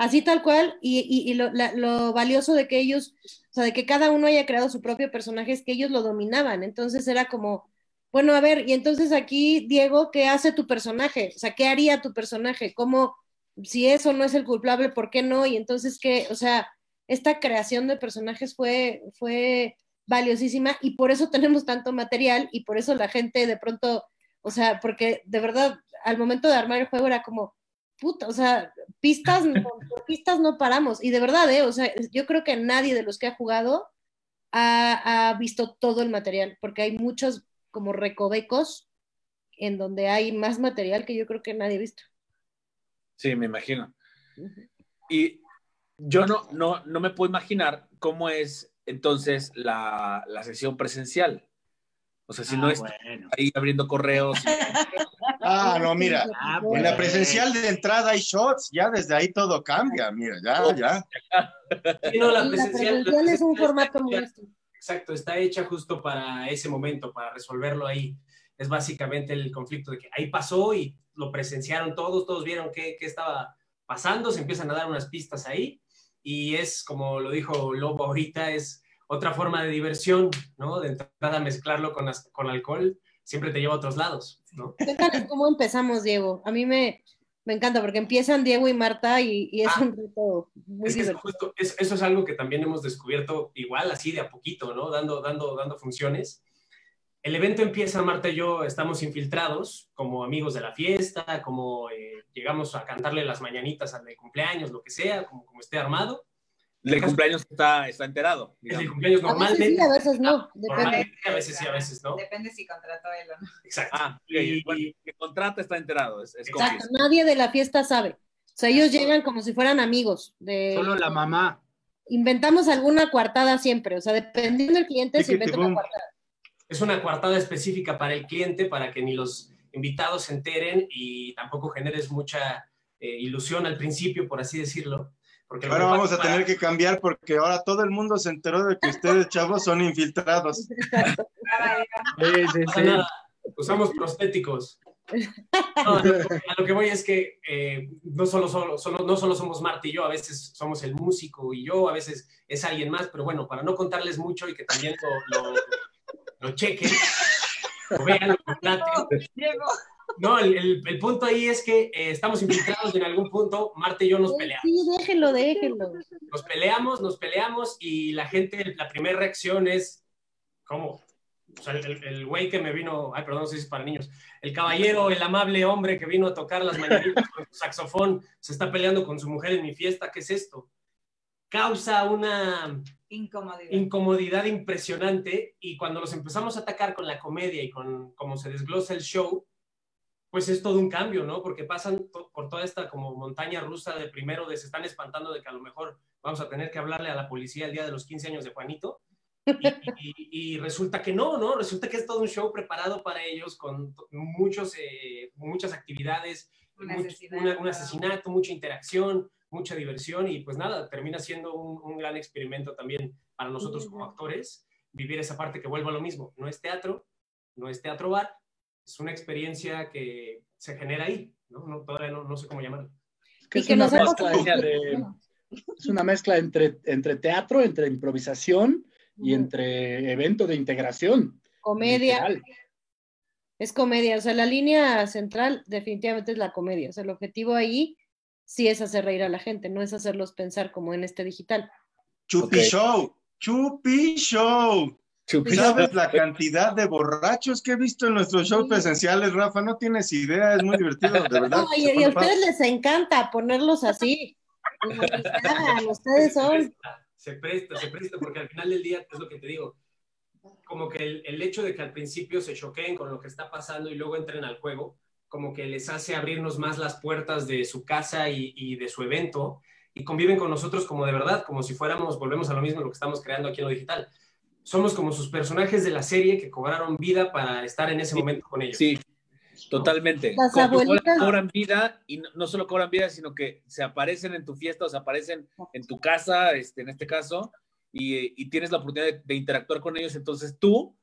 Así tal cual, y, lo valioso de que ellos, o sea, de que cada uno haya creado su propio personaje es que ellos lo dominaban. Entonces era como, bueno, a ver, y entonces aquí, Diego, ¿qué hace tu personaje? O sea, ¿qué haría tu personaje? ¿Cómo, si eso no es el culpable, por qué no? Y entonces, ¿qué? O sea, esta creación de personajes fue, fue valiosísima y por eso tenemos tanto material y por eso la gente de pronto, o sea, porque de verdad, al momento de armar el juego era como, puta, o sea, pistas, no, por pistas no paramos. Y de verdad, ¿eh? O sea, yo creo que nadie de los que ha jugado ha, ha visto todo el material, porque hay muchos como recovecos en donde hay más material que yo creo que nadie ha visto. Sí, me imagino. Y yo no, no, no me puedo imaginar cómo es entonces la, la sesión presencial. O sea, si no Ah, es bueno. ahí abriendo correos. Ah, no, mira. Ah, En la presencial de entrada hay shots, ya desde ahí todo cambia, mira, ya, ya. Sí, no, la presencial, la presencial es un formato muy. Exacto, está hecha justo para ese momento, para resolverlo ahí. Es básicamente el conflicto de que ahí pasó y lo presenciaron todos, todos vieron qué, qué estaba pasando, se empiezan a dar unas pistas ahí y es, como lo dijo Lobo ahorita, es otra forma de diversión, ¿no? De entrada mezclarlo con, con alcohol siempre te lleva a otros lados, ¿no? Cuéntanos cómo empezamos, Diego. A mí me, me encanta porque empiezan Diego y Marta y, y es Ah. un reto muy Es que es divertido. justo, es- eso es algo que también hemos descubierto igual así de a poquito, ¿no? Dando, dando, dando funciones. El evento empieza, Marta y yo estamos infiltrados como amigos de la fiesta, como eh, llegamos a cantarle las mañanitas al de cumpleaños, lo que sea, como, como esté armado. El cumpleaños está, está enterado. El cumpleaños A veces normalmente. sí, a veces no. Depende. Normalmente, a veces sí, a veces no. Depende si contrató él o no. Exacto. Ah, ok, Y- bueno, que contrata está enterado. Es, es Exacto. Nadie de la fiesta sabe. O sea, ellos llegan como si fueran amigos. De, Solo la mamá. Inventamos alguna coartada siempre. O sea, dependiendo del cliente, se inventa una coartada. Es una coartada específica para el cliente, para que ni los invitados se enteren y tampoco generes mucha eh, ilusión al principio, por así decirlo. Porque Ahora vamos a tener que cambiar porque ahora todo el mundo se enteró de que ustedes, chavos, son infiltrados. Sí, sí, sí. nada, usamos prostéticos. No, a, lo, que voy es que eh, no, solo, solo, solo- no solo somos Marta y yo, a veces somos el músico y yo, a veces es alguien más, pero bueno, para no contarles mucho y que también lo, lo, lo chequen, lo vean, lo contraten, Diego, No, el, el- el punto ahí es que eh, estamos infiltrados y en algún punto Marta y yo nos peleamos. Sí, déjenlo, déjenlo. Nos peleamos, nos peleamos y la gente, la primera reacción es, ¿cómo? O sea, el güey que me vino, ay, perdón, no sé si es para niños, el caballero, el amable hombre que vino a tocar las mañanitas con su saxofón, se está peleando con su mujer en mi fiesta, ¿qué es esto? Causa una Incomodidad. incomodidad impresionante y cuando los empezamos a atacar con la comedia y con cómo se desglosa el show, pues es todo un cambio, ¿no? Porque pasan to- por toda esta como montaña rusa de primero de se están espantando de que a lo mejor vamos a tener que hablarle a la policía el día de los 15 años de Juanito. Y, y- y resulta que no, ¿no? Resulta que es todo un show preparado para ellos con muchos, eh, muchas actividades, Un mucho- asesinato. una- un asesinato, mucha interacción, mucha diversión y pues nada, termina siendo un, un gran experimento también para nosotros como actores, vivir esa parte que vuelvo a lo mismo, no es teatro, no es teatro bar, es una experiencia que se genera ahí, ¿no? No, todavía no, no sé cómo llamarlo. Es que es que una mezcla de- es una mezcla entre, entre teatro, entre improvisación y entre evento de integración. Comedia. literal. Es comedia, o sea, la línea central definitivamente es la comedia, o sea, el objetivo ahí sí es hacer reír a la gente, no es hacerlos pensar como en este digital. Chupi Ok. Show, Chupi Show. ¿Sabes la cantidad de borrachos que he visto en nuestros shows presenciales, Rafa? No tienes idea, es muy divertido, de verdad. No, y, y a ustedes les encanta ponerlos así. ustedes Se son. presta, se presta, se presta, porque al final del día es lo que te digo. Como que el, el hecho de que al principio se choqueen con lo que está pasando y luego entren al juego, como que les hace abrirnos más las puertas de su casa y, y de su evento y conviven con nosotros como de verdad, como si fuéramos, volvemos a lo mismo lo que estamos creando aquí en lo digital. Somos como sus personajes de la serie que cobraron vida para estar en ese momento con ellos. Sí, totalmente. Las Co- abuelitas- Cobran vida y no, no solo cobran vida, sino que se aparecen en tu fiesta o se aparecen en tu casa, este, en este caso, y, y tienes la oportunidad de, de interactuar con ellos. Entonces tú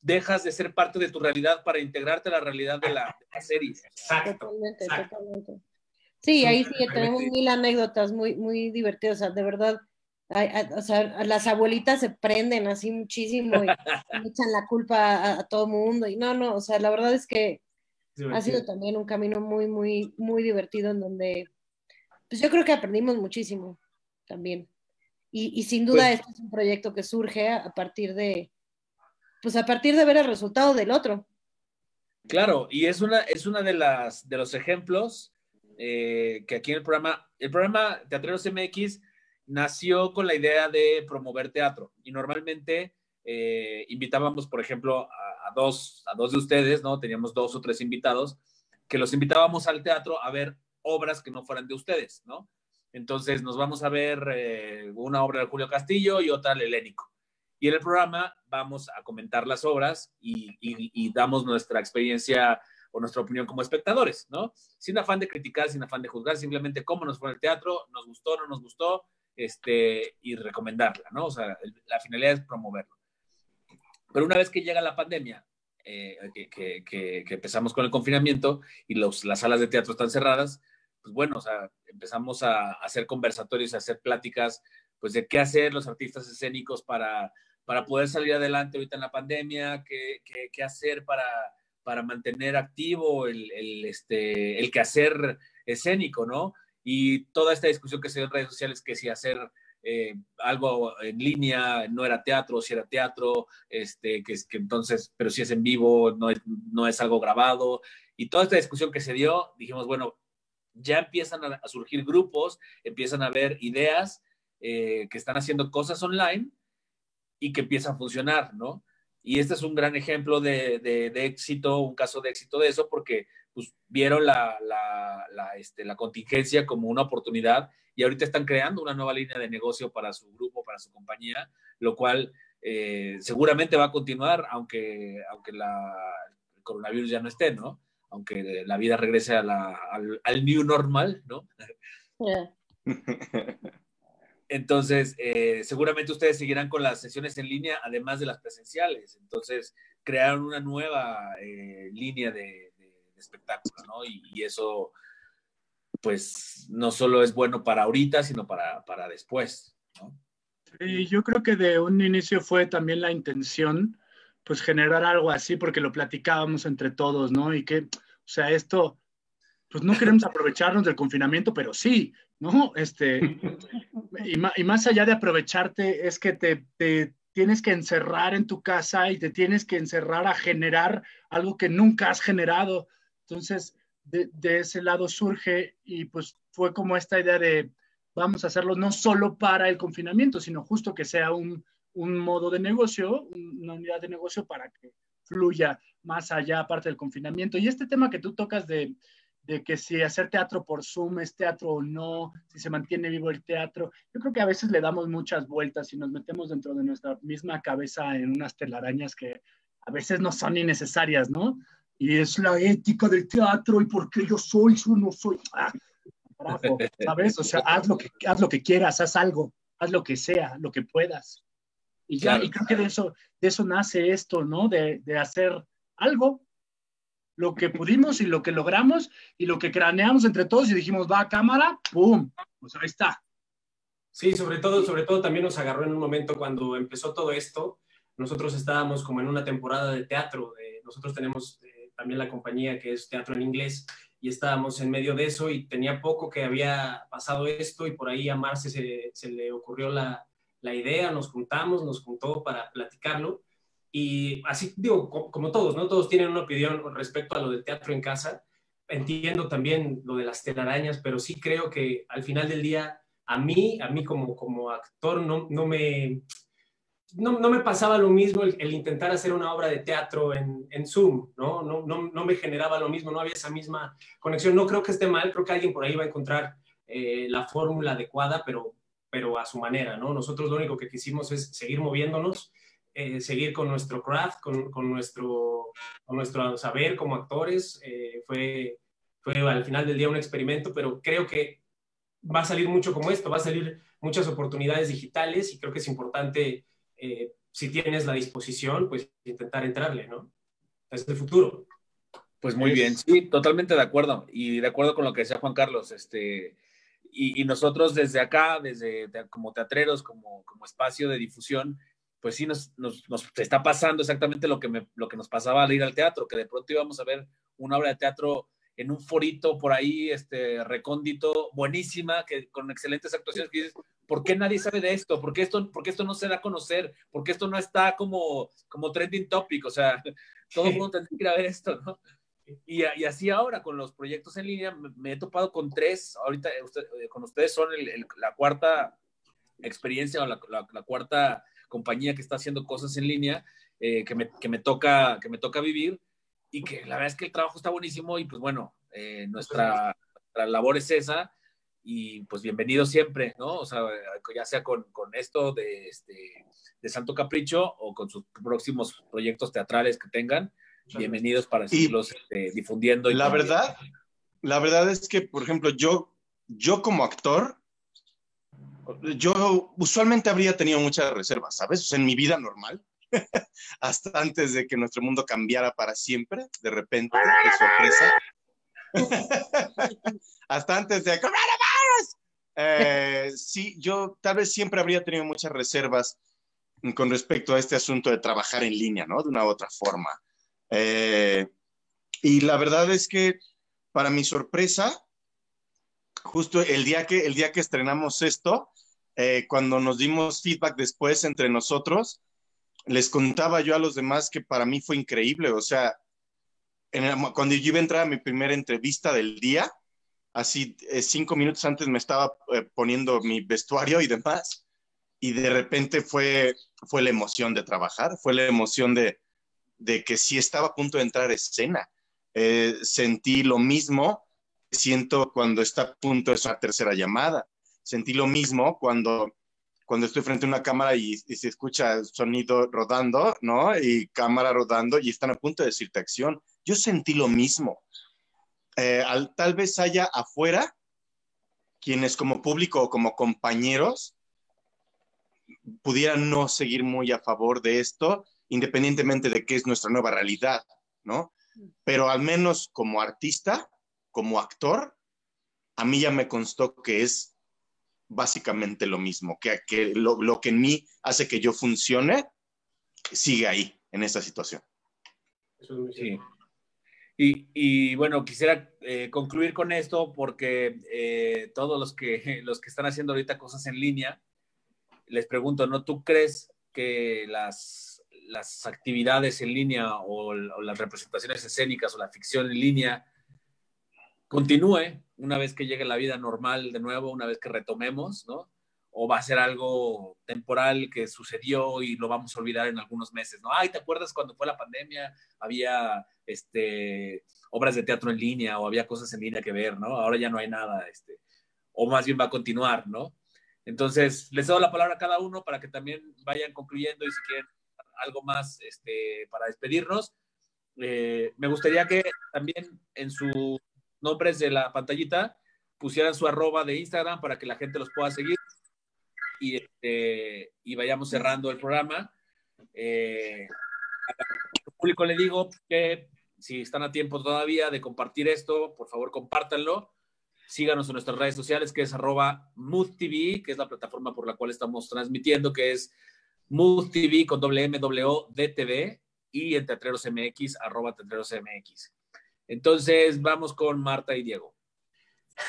dejas de ser parte de tu realidad para integrarte a la realidad de la, de la serie. Exacto. Totalmente, exacto. totalmente. Sí, ahí sí tenemos mil anécdotas muy, muy divertidas, o sea, de verdad, hay- hay- o sea, las abuelitas se prenden así muchísimo y, echan la culpa a, a todo mundo, y no, no, o sea, la verdad es que ha sido también un camino muy, muy, muy divertido en donde, pues yo creo que aprendimos muchísimo también. Y, y sin duda Pues- este es un proyecto que surge a, a partir de, pues a partir de ver el resultado del otro. Claro, y es una, es una de las de los ejemplos eh, que aquí en el programa, el programa Teatreros MX nació con la idea de promover teatro y normalmente eh, invitábamos, por ejemplo, a, dos, a dos de ustedes, ¿no? Teníamos dos o tres invitados que los invitábamos al teatro a ver obras que no fueran de ustedes, ¿no? Entonces nos vamos a ver eh, una obra de Julio Castillo y otra de Helénico. Y en el programa vamos a comentar las obras y- y damos nuestra experiencia o nuestra opinión como espectadores, ¿no? Sin afán de criticar, sin afán de juzgar, simplemente cómo nos fue el teatro, nos gustó, no nos gustó, este, y recomendarla, ¿no? O sea, la finalidad es promoverlo. Pero una vez que llega la pandemia, eh, que- que empezamos con el confinamiento y los, las salas de teatro están cerradas, pues bueno, o sea, empezamos a, hacer conversatorios, a hacer pláticas, pues de qué hacer los artistas escénicos para, para poder salir adelante ahorita en la pandemia, qué, qué, qué hacer para, para mantener activo el, el, este, el quehacer escénico, ¿no? Y toda esta discusión que se dio en redes sociales, que si hacer eh, algo en línea no era teatro, si era teatro, este, que, que entonces, pero si es en vivo, no es, no es algo grabado. Y toda esta discusión que se dio, dijimos, bueno, ya empiezan a, surgir grupos, empiezan a haber ideas eh, que están haciendo cosas online y que empiezan a funcionar, ¿no? Y este es un gran ejemplo de- de éxito, un caso de éxito de eso, porque pues, vieron la, la, la, este, la contingencia como una oportunidad y ahorita están creando una nueva línea de negocio para su grupo, para su compañía, lo cual eh, seguramente va a continuar, aunque, aunque la, el coronavirus ya no esté, ¿no? Aunque la vida regrese a la- al, al new normal, ¿no? Entonces, eh, seguramente ustedes seguirán con las sesiones en línea, además de las presenciales. Entonces, crearon una nueva eh, línea de espectáculo, ¿no? Y, y eso, pues, no solo es bueno para ahorita, sino para, para después, ¿no? Y yo creo que de un inicio fue también la intención, pues generar algo así, porque lo platicábamos entre todos, ¿no? Y que O sea, esto, pues no queremos aprovecharnos del confinamiento, pero sí, ¿no? Este, y, más allá de aprovecharte, es que te, te, tienes que encerrar en tu casa y te tienes que encerrar a generar algo que nunca has generado. Entonces, de, ese lado surge y pues fue como esta idea de vamos a hacerlo no solo para el confinamiento, sino justo que sea un, un modo de negocio, una unidad de negocio para que fluya más allá, aparte del confinamiento. Y este tema que tú tocas de, de que si hacer teatro por Zoom es teatro o no, si se mantiene vivo el teatro. Yo creo que a veces le damos muchas vueltas y nos metemos dentro de nuestra misma cabeza en unas telarañas que a veces no son innecesarias, ¿no? Y es la ética del teatro y por qué yo soy, yo no soy. Ah, ¿sabes? O sea, haz lo, que, haz lo que quieras, haz algo, haz lo que sea, lo que puedas. Y ya, y creo que de eso, de eso nace esto, ¿no? De, de hacer algo, lo que pudimos y lo que logramos y lo que craneamos entre todos y dijimos, va a cámara, ¡pum! Pues ahí está. Sí, sobre todo, sobre todo también nos agarró en un momento cuando empezó todo esto. Nosotros estábamos como en una temporada de teatro. De, nosotros tenemos también la compañía que es Teatro en Inglés y estábamos en medio de eso y tenía poco que había pasado esto y por ahí a Marce se, se le ocurrió la, la idea, nos juntamos, nos juntó para platicarlo y así digo, como todos, ¿no? Todos tienen una opinión respecto a lo del teatro en casa. Entiendo también lo de las telarañas, pero sí creo que al final del día, a mí, a mí como, como actor, no, no me, no, no, me pasaba lo mismo el, intentar hacer una obra de teatro en, en Zoom, ¿no? No, ¿no? no, me generaba lo mismo, no había esa misma conexión. No creo que esté mal, creo que alguien por ahí va a encontrar eh, la fórmula adecuada, pero, pero a su manera, ¿no? Nosotros lo único que quisimos es seguir moviéndonos eh, seguir con nuestro craft, con, con, nuestro, nuestro saber como actores. Eh, fue, fue al final del día un experimento, pero creo que va a salir mucho como esto, va a salir muchas oportunidades digitales y creo que es importante, eh, si tienes la disposición, pues intentar entrarle, ¿no? Es el futuro. Pues muy bien, sí, totalmente de acuerdo. Y de acuerdo con lo que decía Juan Carlos, este, y, y nosotros desde acá, desde como teatreros, como, como espacio de difusión, pues sí nos, nos, nos, está pasando exactamente lo que, me, lo que nos pasaba al ir al teatro, que de pronto íbamos a ver una obra de teatro en un forito por ahí, este, recóndito, buenísima, que, con excelentes actuaciones, que dices, ¿por qué nadie sabe de esto? ¿Por qué esto, por qué esto no se da a conocer? ¿Por qué esto no está como, como trending topic? O sea, todo el mundo tendría que ir a ver esto, ¿no? Y, y, así ahora con los proyectos en línea me, me he topado con tres, ahorita usted, eh, con ustedes son el, el, la cuarta experiencia o la, la, la cuarta compañía que está haciendo cosas en línea eh, que, me, que, me toca, que me toca vivir y que la verdad es que el trabajo está buenísimo y pues bueno, eh, nuestra, nuestra, labor es esa y pues bienvenido siempre, ¿no? O sea, ya sea con, con esto de, este, de Santo Capricho o con sus próximos proyectos teatrales que tengan, bienvenidos para seguirlos este, difundiendo. Y la verdad, la verdad es que, por ejemplo, yo, yo como actor, yo usualmente habría tenido muchas reservas, ¿sabes? O sea, en mi vida normal, hasta antes de que nuestro mundo cambiara para siempre, de repente, de sorpresa. hasta antes de coronavirus. Eh, sí, yo tal vez siempre habría tenido muchas reservas con respecto a este asunto de trabajar en línea, ¿no? De una u otra forma. Eh, y la verdad es que, para mi sorpresa, justo el día que, el día que estrenamos esto, eh, cuando nos dimos feedback después entre nosotros, les contaba yo a los demás que para mí fue increíble. O sea, cuando yo iba a entrar a mi primera entrevista del día, así eh, cinco minutos antes me estaba eh, poniendo mi vestuario y demás, y de repente fue, fue la emoción de trabajar, fue la emoción de, de que sí estaba a punto de entrar a escena. Eh, sentí lo mismo siento cuando está a punto de una tercera llamada. Sentí lo mismo cuando, cuando estoy frente a una cámara y, y, se escucha sonido rodando, ¿no? Y cámara rodando y están a punto de decirte acción. Yo sentí lo mismo. Eh, al, tal vez haya afuera quienes como público o como compañeros pudieran no seguir muy a favor de esto, independientemente de que es nuestra nueva realidad, ¿no? Pero al menos como artista, como actor, a mí ya me constó que es básicamente lo mismo, que, que lo, lo, que en mí hace que yo funcione, sigue ahí, en esa situación. Sí. Y, y bueno, quisiera eh, concluir con esto porque eh, todos los que, los que están haciendo ahorita cosas en línea, les pregunto, ¿no? ¿Tú crees que las, las actividades en línea o, o las representaciones escénicas o la ficción en línea continúe una vez que llegue la vida normal de nuevo, una vez que retomemos, ¿no? O va a ser algo temporal que sucedió y lo vamos a olvidar en algunos meses, ¿no? Ay, ¿te acuerdas cuando fue la pandemia? Había este, obras de teatro en línea o había cosas en línea que ver, ¿no? Ahora ya no hay nada, este, o más bien va a continuar, ¿no? Entonces, les doy la palabra a cada uno para que también vayan concluyendo y si quieren algo más este, para despedirnos. Eh, me gustaría que también en sus nombres de la pantallita pusieran su arroba de Instagram para que la gente los pueda seguir y, este, y vayamos cerrando el programa. Eh, al público le digo que si están a tiempo todavía de compartir esto, por favor compártanlo. Síganos en nuestras redes sociales, que es arroba TV, que es la plataforma por la cual estamos transmitiendo, que es TV con doble y en Teatreros MX, arroba Teatreros MX. Entonces, vamos con Marta y Diego.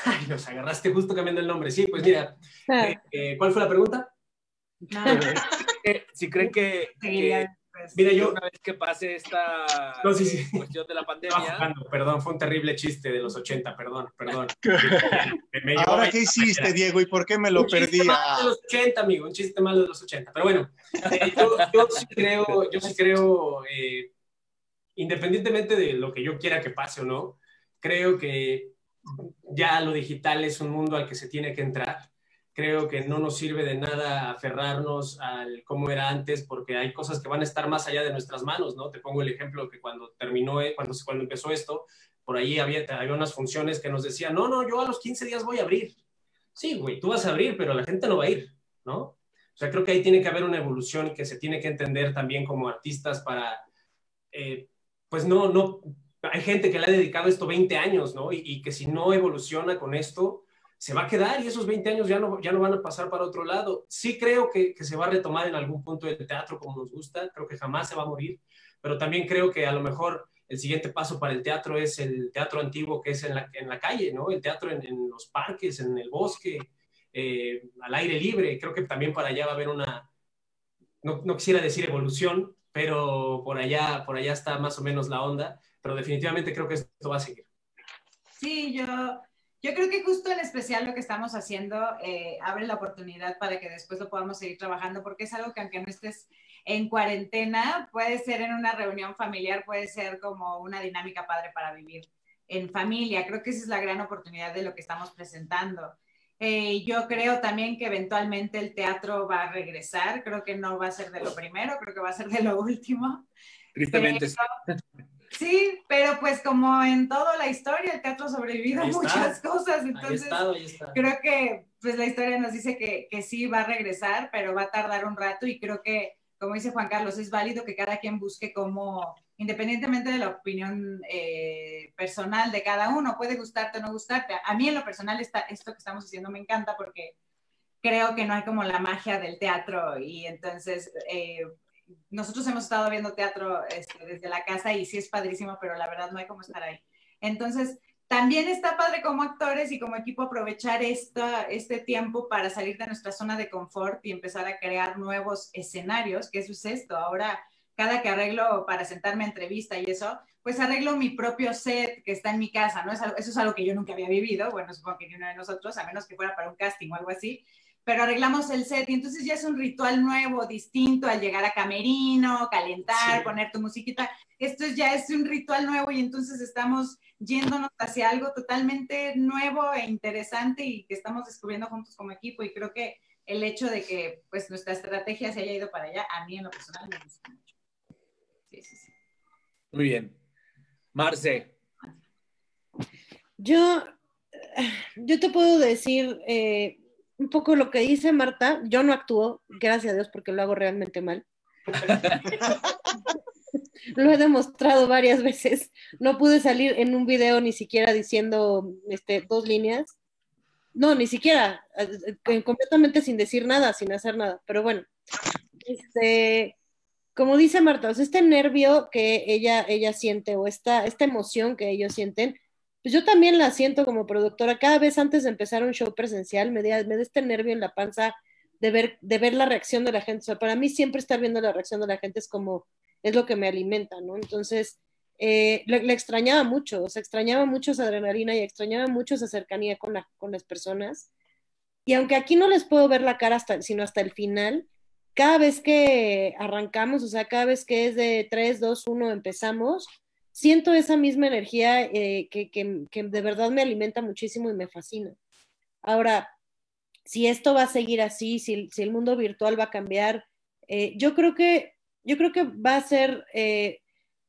Ay, nos agarraste justo cambiando el nombre. Sí, pues mira, eh, eh, ¿cuál fue la pregunta? si creen que, que Mira, yo- una vez que pase esta No, sí, sí. eh, cuestión de la pandemia, jugando, perdón, fue un terrible chiste de los 80, perdón, perdón. Me- Ahora, ¿qué hiciste, manera. Diego? ¿Y por qué me lo Un chiste perdí? malo Ah. de los 80, amigo, un chiste malo de los 80. Pero bueno, eh, yo, yo sí creo, yo sí creo eh, independientemente de lo que yo quiera que pase o no, creo que ya lo digital es un mundo al que se tiene que entrar. Creo que no nos sirve de nada aferrarnos al cómo era antes, porque hay cosas que van a estar más allá de nuestras manos, ¿no? Te pongo el ejemplo que cuando terminó, eh, cuando, cuando empezó esto, por ahí había, había unas funciones que nos decían, no, no, yo a los 15 días voy a abrir. Sí, güey, tú vas a abrir, pero la gente no va a ir, ¿no? O sea, creo que ahí tiene que haber una evolución que se tiene que entender también como artistas para, eh, pues no, no, hay gente que le ha dedicado esto 20 años, ¿no? Y, que si no evoluciona con esto, se va a quedar y esos 20 años ya no, ya no van a pasar para otro lado. Sí creo que, se va a retomar en algún punto el teatro como nos gusta, creo que jamás se va a morir, pero también creo que a lo mejor el siguiente paso para el teatro es el teatro antiguo que es en la, calle, ¿no? El teatro en, los parques, en el bosque, eh, al aire libre. Creo que también para allá va a haber una, no quisiera decir evolución, pero por allá, por allá está más o menos la onda, pero definitivamente creo que esto va a seguir. Sí, yo, yo creo que justo en especial lo que estamos haciendo eh, abre la oportunidad para que después lo podamos seguir trabajando, porque es algo que aunque no estés en cuarentena, puede ser en una reunión familiar, puede ser como una dinámica padre para vivir en familia. Creo que esa es la gran oportunidad de lo que estamos presentando. Eh, yo creo también que eventualmente el teatro va a regresar, creo que no va a ser de lo primero, creo que va a ser de lo último. tristemente, sí. Sí, pero pues como en toda la historia, el teatro ha sobrevivido a Ahí muchas cosas, Ahí entonces está, ahí está. creo que pues la historia nos dice que, que sí va a regresar, pero va a tardar un rato y creo que, como dice Juan Carlos, es válido que cada quien busque como, independientemente de la opinión eh, personal de cada uno, puede gustarte o no gustarte. A mí en lo personal esta, esto que estamos haciendo me encanta porque creo que no hay como la magia del teatro y entonces eh, nosotros hemos estado viendo teatro este, desde la casa y sí es padrísimo, pero la verdad no hay como estar ahí. Entonces, también está padre como actores y como equipo aprovechar esta, este tiempo para salir de nuestra zona de confort y empezar a crear nuevos escenarios, que eso es esto. Ahora, cada que arreglo para sentarme a entrevista y eso, pues arreglo mi propio set que está en mi casa, ¿no? Eso es algo que yo nunca había vivido, bueno, supongo que ni uno de nosotros, a menos que fuera para un casting o algo así, pero arreglamos el set y entonces ya es un ritual nuevo, distinto al llegar a camerino, calentar, Sí. poner tu musiquita. Esto es- ya es un ritual nuevo y entonces estamos yéndonos hacia algo totalmente nuevo e interesante y que estamos descubriendo juntos como equipo y creo que el hecho de que pues nuestra estrategia se haya ido para allá, a mí en lo personal me gusta mucho. Sí, sí, sí. Muy bien. Marce, Yo, yo te puedo decir eh, un poco lo que dice Marta. Yo no actúo, gracias a Dios, porque lo hago realmente mal. lo he demostrado varias veces. No pude salir en un video ni siquiera diciendo este, dos líneas. No, ni siquiera, eh, eh, completamente sin decir nada, sin hacer nada. Pero bueno, este, como dice Marta, o sea, este nervio que ella, ella siente o esta, esta emoción que ellos sienten, pues yo también la siento como productora. Cada vez antes de empezar un show presencial, me da, me da este nervio en la panza de ver, de ver la reacción de la gente. Para mí siempre estar viendo la reacción de la gente es como, es lo que me alimenta, ¿no? Entonces, eh, le, extrañaba mucho, o extrañaba mucho esa adrenalina y extrañaba mucho esa cercanía con, la, con las personas. Y aunque aquí no les puedo ver la cara hasta, sino hasta el final, cada vez que arrancamos, o sea, cada vez que es de 3, 2, 1 empezamos, siento esa misma energía eh, que, que, de verdad me alimenta muchísimo y me fascina. Ahora, si esto va a seguir así, si, si el mundo virtual va a cambiar, eh, yo creo que yo creo que va a ser, eh,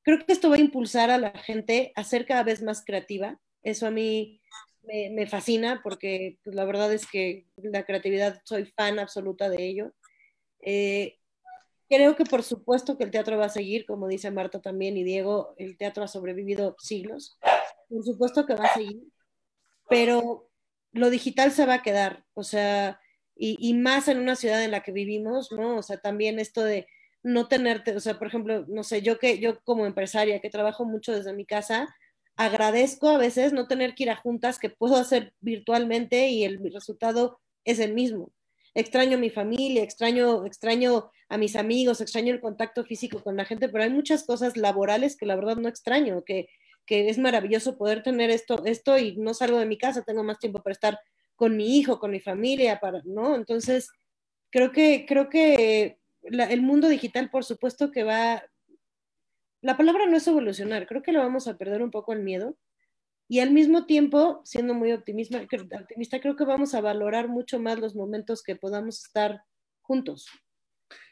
creo que esto va a impulsar a la gente a ser cada vez más creativa. Eso a mí me, me fascina porque pues, la verdad es que la creatividad, soy fan absoluta de ello. Eh, creo que por supuesto que el teatro va a seguir, como dice Marta también y Diego, el teatro ha sobrevivido siglos. Por supuesto que va a seguir, pero lo digital se va a quedar, o sea, y, y más en una ciudad en la que vivimos, ¿no? O sea, también esto de no tenerte, o sea, por ejemplo, no sé, yo que yo como empresaria que trabajo mucho desde mi casa, agradezco a veces no tener que ir a juntas que puedo hacer virtualmente y el resultado es el mismo. Extraño a mi familia, extraño, extraño a mis amigos, extraño el contacto físico con la gente, pero hay muchas cosas laborales que la verdad no extraño, que, que es maravilloso poder tener esto, esto y no salgo de mi casa, tengo más tiempo para estar con mi hijo, con mi familia, para, ¿no? Entonces, creo que, creo que el mundo digital, por supuesto que va, la palabra no es evolucionar, creo que lo vamos a perder un poco el miedo. Y al mismo tiempo, siendo muy optimista, optimista, creo que vamos a valorar mucho más los momentos que podamos estar juntos.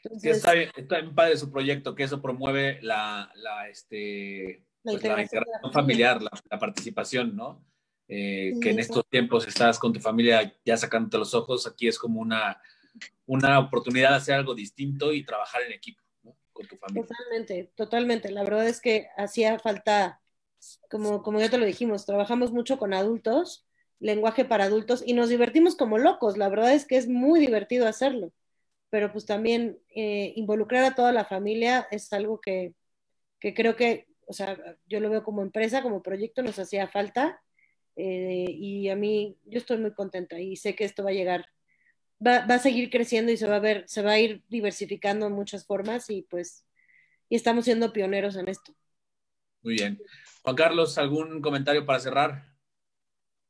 Entonces, está, bien, está bien padre su proyecto, que eso promueve la, la, este, la pues, la integración integración familiar, la, la participación, ¿no? Eh, que en estos tiempos estás con tu familia ya sacándote los ojos, aquí es como una, una oportunidad de hacer algo distinto y trabajar en equipo ¿no? con tu familia. Totalmente, totalmente. La verdad es que hacía falta, como, como ya te lo dijimos, trabajamos mucho con adultos, lenguaje para adultos y nos divertimos como locos. La verdad es que es muy divertido hacerlo, pero pues también eh, involucrar a toda la familia es algo que, que, creo que, o sea, yo lo veo como empresa, como proyecto, nos hacía falta. Eh, y a mí, yo estoy muy contenta y sé que esto va a llegar va, va, a seguir creciendo y se va a ver, se va a ir diversificando en muchas formas y pues y estamos siendo pioneros en esto. Muy bien. Juan Carlos, ¿algún comentario para cerrar?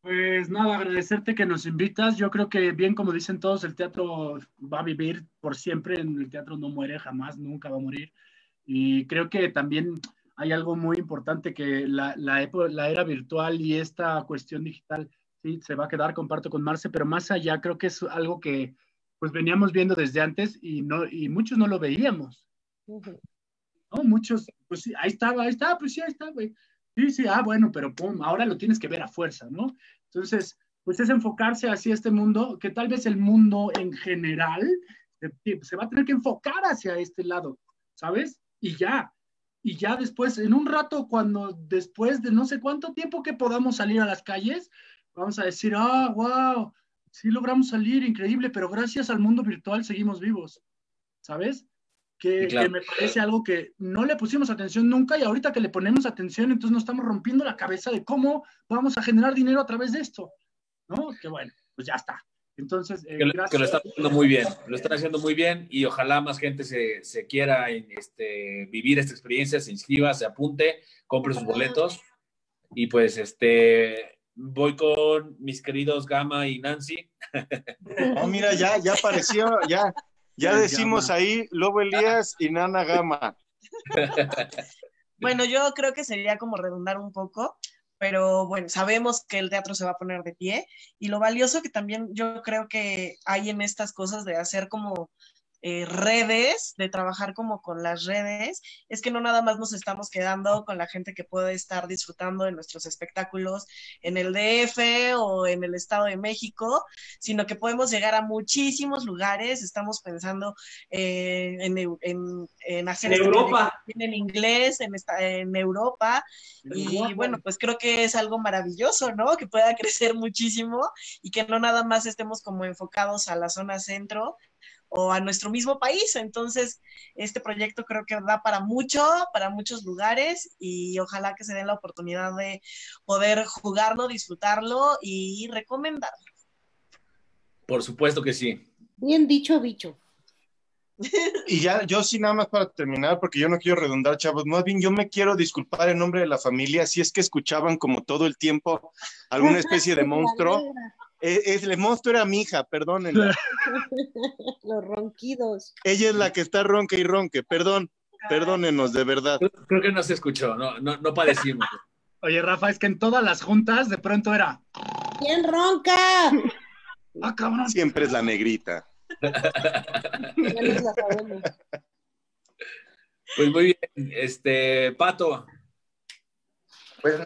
Pues nada, agradecerte que nos invitas. Yo creo que bien como dicen todos, el teatro va a vivir por siempre, el teatro no muere jamás, nunca va a morir. Y creo que también hay algo muy importante que la, la, la era virtual y esta cuestión digital sí, se va a quedar, comparto con Marce, pero más allá creo que es algo que pues veníamos viendo desde antes y, no, y muchos no lo veíamos. Uh -huh. ¿No? Muchos, pues sí, ahí estaba, ahí estaba, pues sí, ahí está, güey. Sí, sí, ah, bueno, pero pum, ahora lo tienes que ver a fuerza, ¿no? Entonces, pues es enfocarse hacia este mundo, que tal vez el mundo en general se, va a tener que enfocar hacia este lado, ¿sabes? Y ya, y ya después, en un rato, cuando después de no sé cuánto tiempo que podamos salir a las calles, vamos a decir, ah, wow, sí logramos salir, increíble, pero gracias al mundo virtual seguimos vivos, ¿sabes? Que, claro. que, me parece algo que no le pusimos atención nunca y ahorita que le ponemos atención, entonces nos estamos rompiendo la cabeza de cómo vamos a generar dinero a través de esto, ¿no? Que bueno, pues ya está. Entonces, eh, que, lo, que, lo, están haciendo muy bien, lo están haciendo muy bien y ojalá más gente se, se quiera este, vivir esta experiencia, se inscriba, se apunte, compre sus boletos y pues este voy con mis queridos Gama y Nancy. Oh, mira, ya, ya apareció, ya, ya decimos ahí Lobo Elías y Nana Gama. Bueno, yo creo que sería como redundar un poco, pero bueno, sabemos que el teatro se va a poner de pie y lo valioso que también yo creo que hay en estas cosas de hacer como eh, redes, de trabajar como con las redes, es que no nada más nos estamos quedando con la gente que puede estar disfrutando de nuestros espectáculos en el DF o en el Estado de México, sino que podemos llegar a muchísimos lugares. Estamos pensando eh, en, en, en, hacer en este Europa. en inglés, en, esta, en Europa. Y Europa. bueno, pues creo que es algo maravilloso, ¿no? Que pueda crecer muchísimo y que no nada más estemos como enfocados a la zona centro, o a nuestro mismo país. Entonces, este proyecto creo que da para mucho, para muchos lugares y ojalá que se den la oportunidad de poder jugarlo, disfrutarlo y recomendarlo. Por supuesto que sí. Bien dicho, bicho. Y ya, yo sí nada más para terminar, porque yo no quiero redundar, chavos, más bien yo me quiero disculpar en nombre de la familia si es que escuchaban como todo el tiempo alguna especie de monstruo. Eh, es, el monstruo era mi hija, perdónenla. Los ronquidos. Ella es la que está ronca y ronque, perdón, perdónenos, de verdad. Creo que no se escuchó, no, no, no padecimos. Oye, Rafa, es que en todas las juntas de pronto era. ¿Quién ronca? Ah, cabrón. Siempre es la negrita. Ya nos la sabemos. Pues muy bien, este, Pato, Pues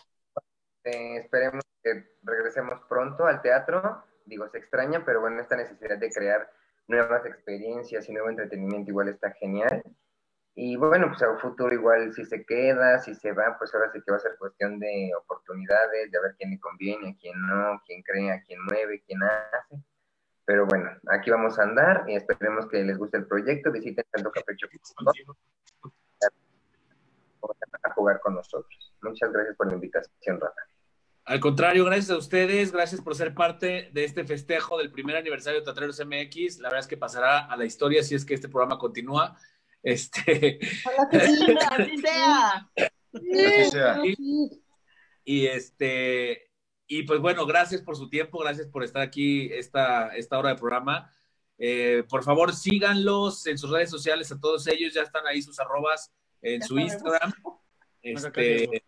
eh, esperemos que regresemos pronto al teatro. Digo, se extraña, pero bueno, esta necesidad de crear nuevas experiencias y nuevo entretenimiento igual está genial. Y bueno, pues a un futuro igual si se queda, si se va, pues ahora sí que va a ser cuestión de oportunidades, de ver quién le conviene, a quién no, quién crea, quién mueve, quién hace. Pero bueno, aquí vamos a andar y esperemos que les guste el proyecto. Visiten Santo Capricho a jugar con nosotros. Muchas gracias por la invitación, Rafa. Al contrario, gracias a ustedes, gracias por ser parte de este festejo del primer aniversario de Teatreros MX. La verdad es que pasará a la historia si es que este programa continúa. Este, Ojalá que sí. Así sea. Así sea. Sí. y este, y pues bueno, gracias por su tiempo, gracias por estar aquí esta, esta hora de programa. Eh, por favor, síganlos en sus redes sociales a todos ellos, ya están ahí sus arrobas en Ya su sabemos. Instagram. Este,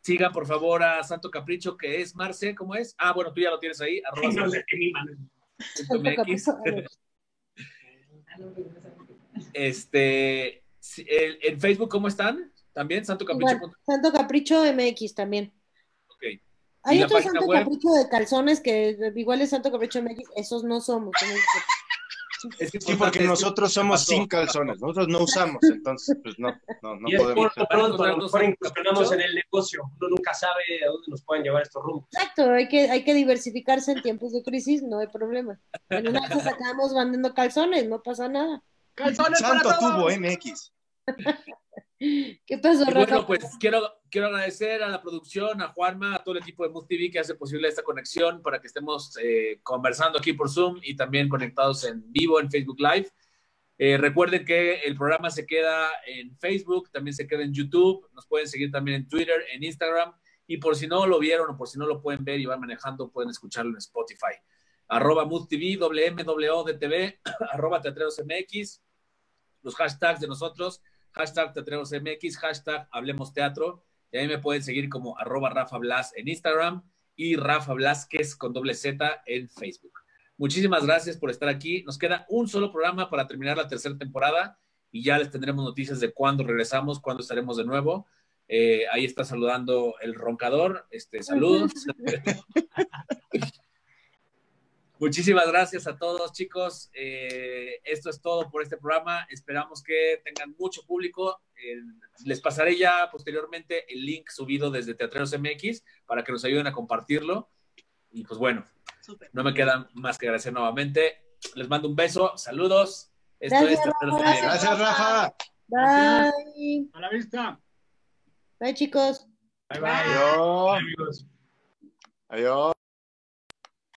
sigan por favor a Santo Capricho, que es Marce, ¿cómo es? Ah, bueno, tú ya lo tienes ahí, arroba No sé. Este, en Facebook, ¿cómo están? También, Santo Capricho. Igual, Santo Capricho MX también. Ok. ¿Y Hay otro Santo web? Capricho de calzones que igual es Santo Capricho MX, esos no somos. Es que Sí, porque nosotros somos sin calzones, nosotros no usamos, entonces pues no, no, no y es podemos. por lo pronto, a lo mejor incursionamos en el negocio. Uno nunca sabe a dónde nos pueden llevar estos rumbos. Exacto, hay que, hay que diversificarse en tiempos de crisis, no hay problema. En una vez sacamos vendiendo calzones, no pasa nada. ¡Calzones Santo para todos! tubo MX. ¿Qué pasó, Rafa? bueno, pues quiero, quiero agradecer a la producción, a Juanma, a todo el equipo de Move TV que hace posible esta conexión para que estemos eh, conversando aquí por Zoom y también conectados en vivo en Facebook Live. Eh, recuerden que el programa se queda en Facebook, también se queda en YouTube, nos pueden seguir también en Twitter, en Instagram y por si no lo vieron o por si no lo pueden ver y van manejando, pueden escucharlo en Spotify. Arroba Mood TV, WMWDTV, arroba Teatreros MX, los hashtags de nosotros, hashtag Teatreros MX, hashtag Hablemos Teatro. Y ahí me pueden seguir como arroba Rafa Blas en Instagram y Rafa Blasquez con doble Z en Facebook. Muchísimas gracias por estar aquí. Nos queda un solo programa para terminar la tercera temporada y ya les tendremos noticias de cuándo regresamos, cuándo estaremos de nuevo. Eh, ahí está saludando el roncador. Este, saludos. Muchísimas gracias a todos, chicos. Eh, esto es todo por este programa. Esperamos que tengan mucho público. Eh, les pasaré ya posteriormente el link subido desde Teatreros MX para que nos ayuden a compartirlo. Y pues bueno, no me queda más que agradecer nuevamente. Les mando un beso. Saludos. Esto Gracias, es Teatreros Rafa. MX. Gracias, Rafa. Bye. A la vista. Bye, chicos. Bye, bye. Adiós. Amigos. Adiós.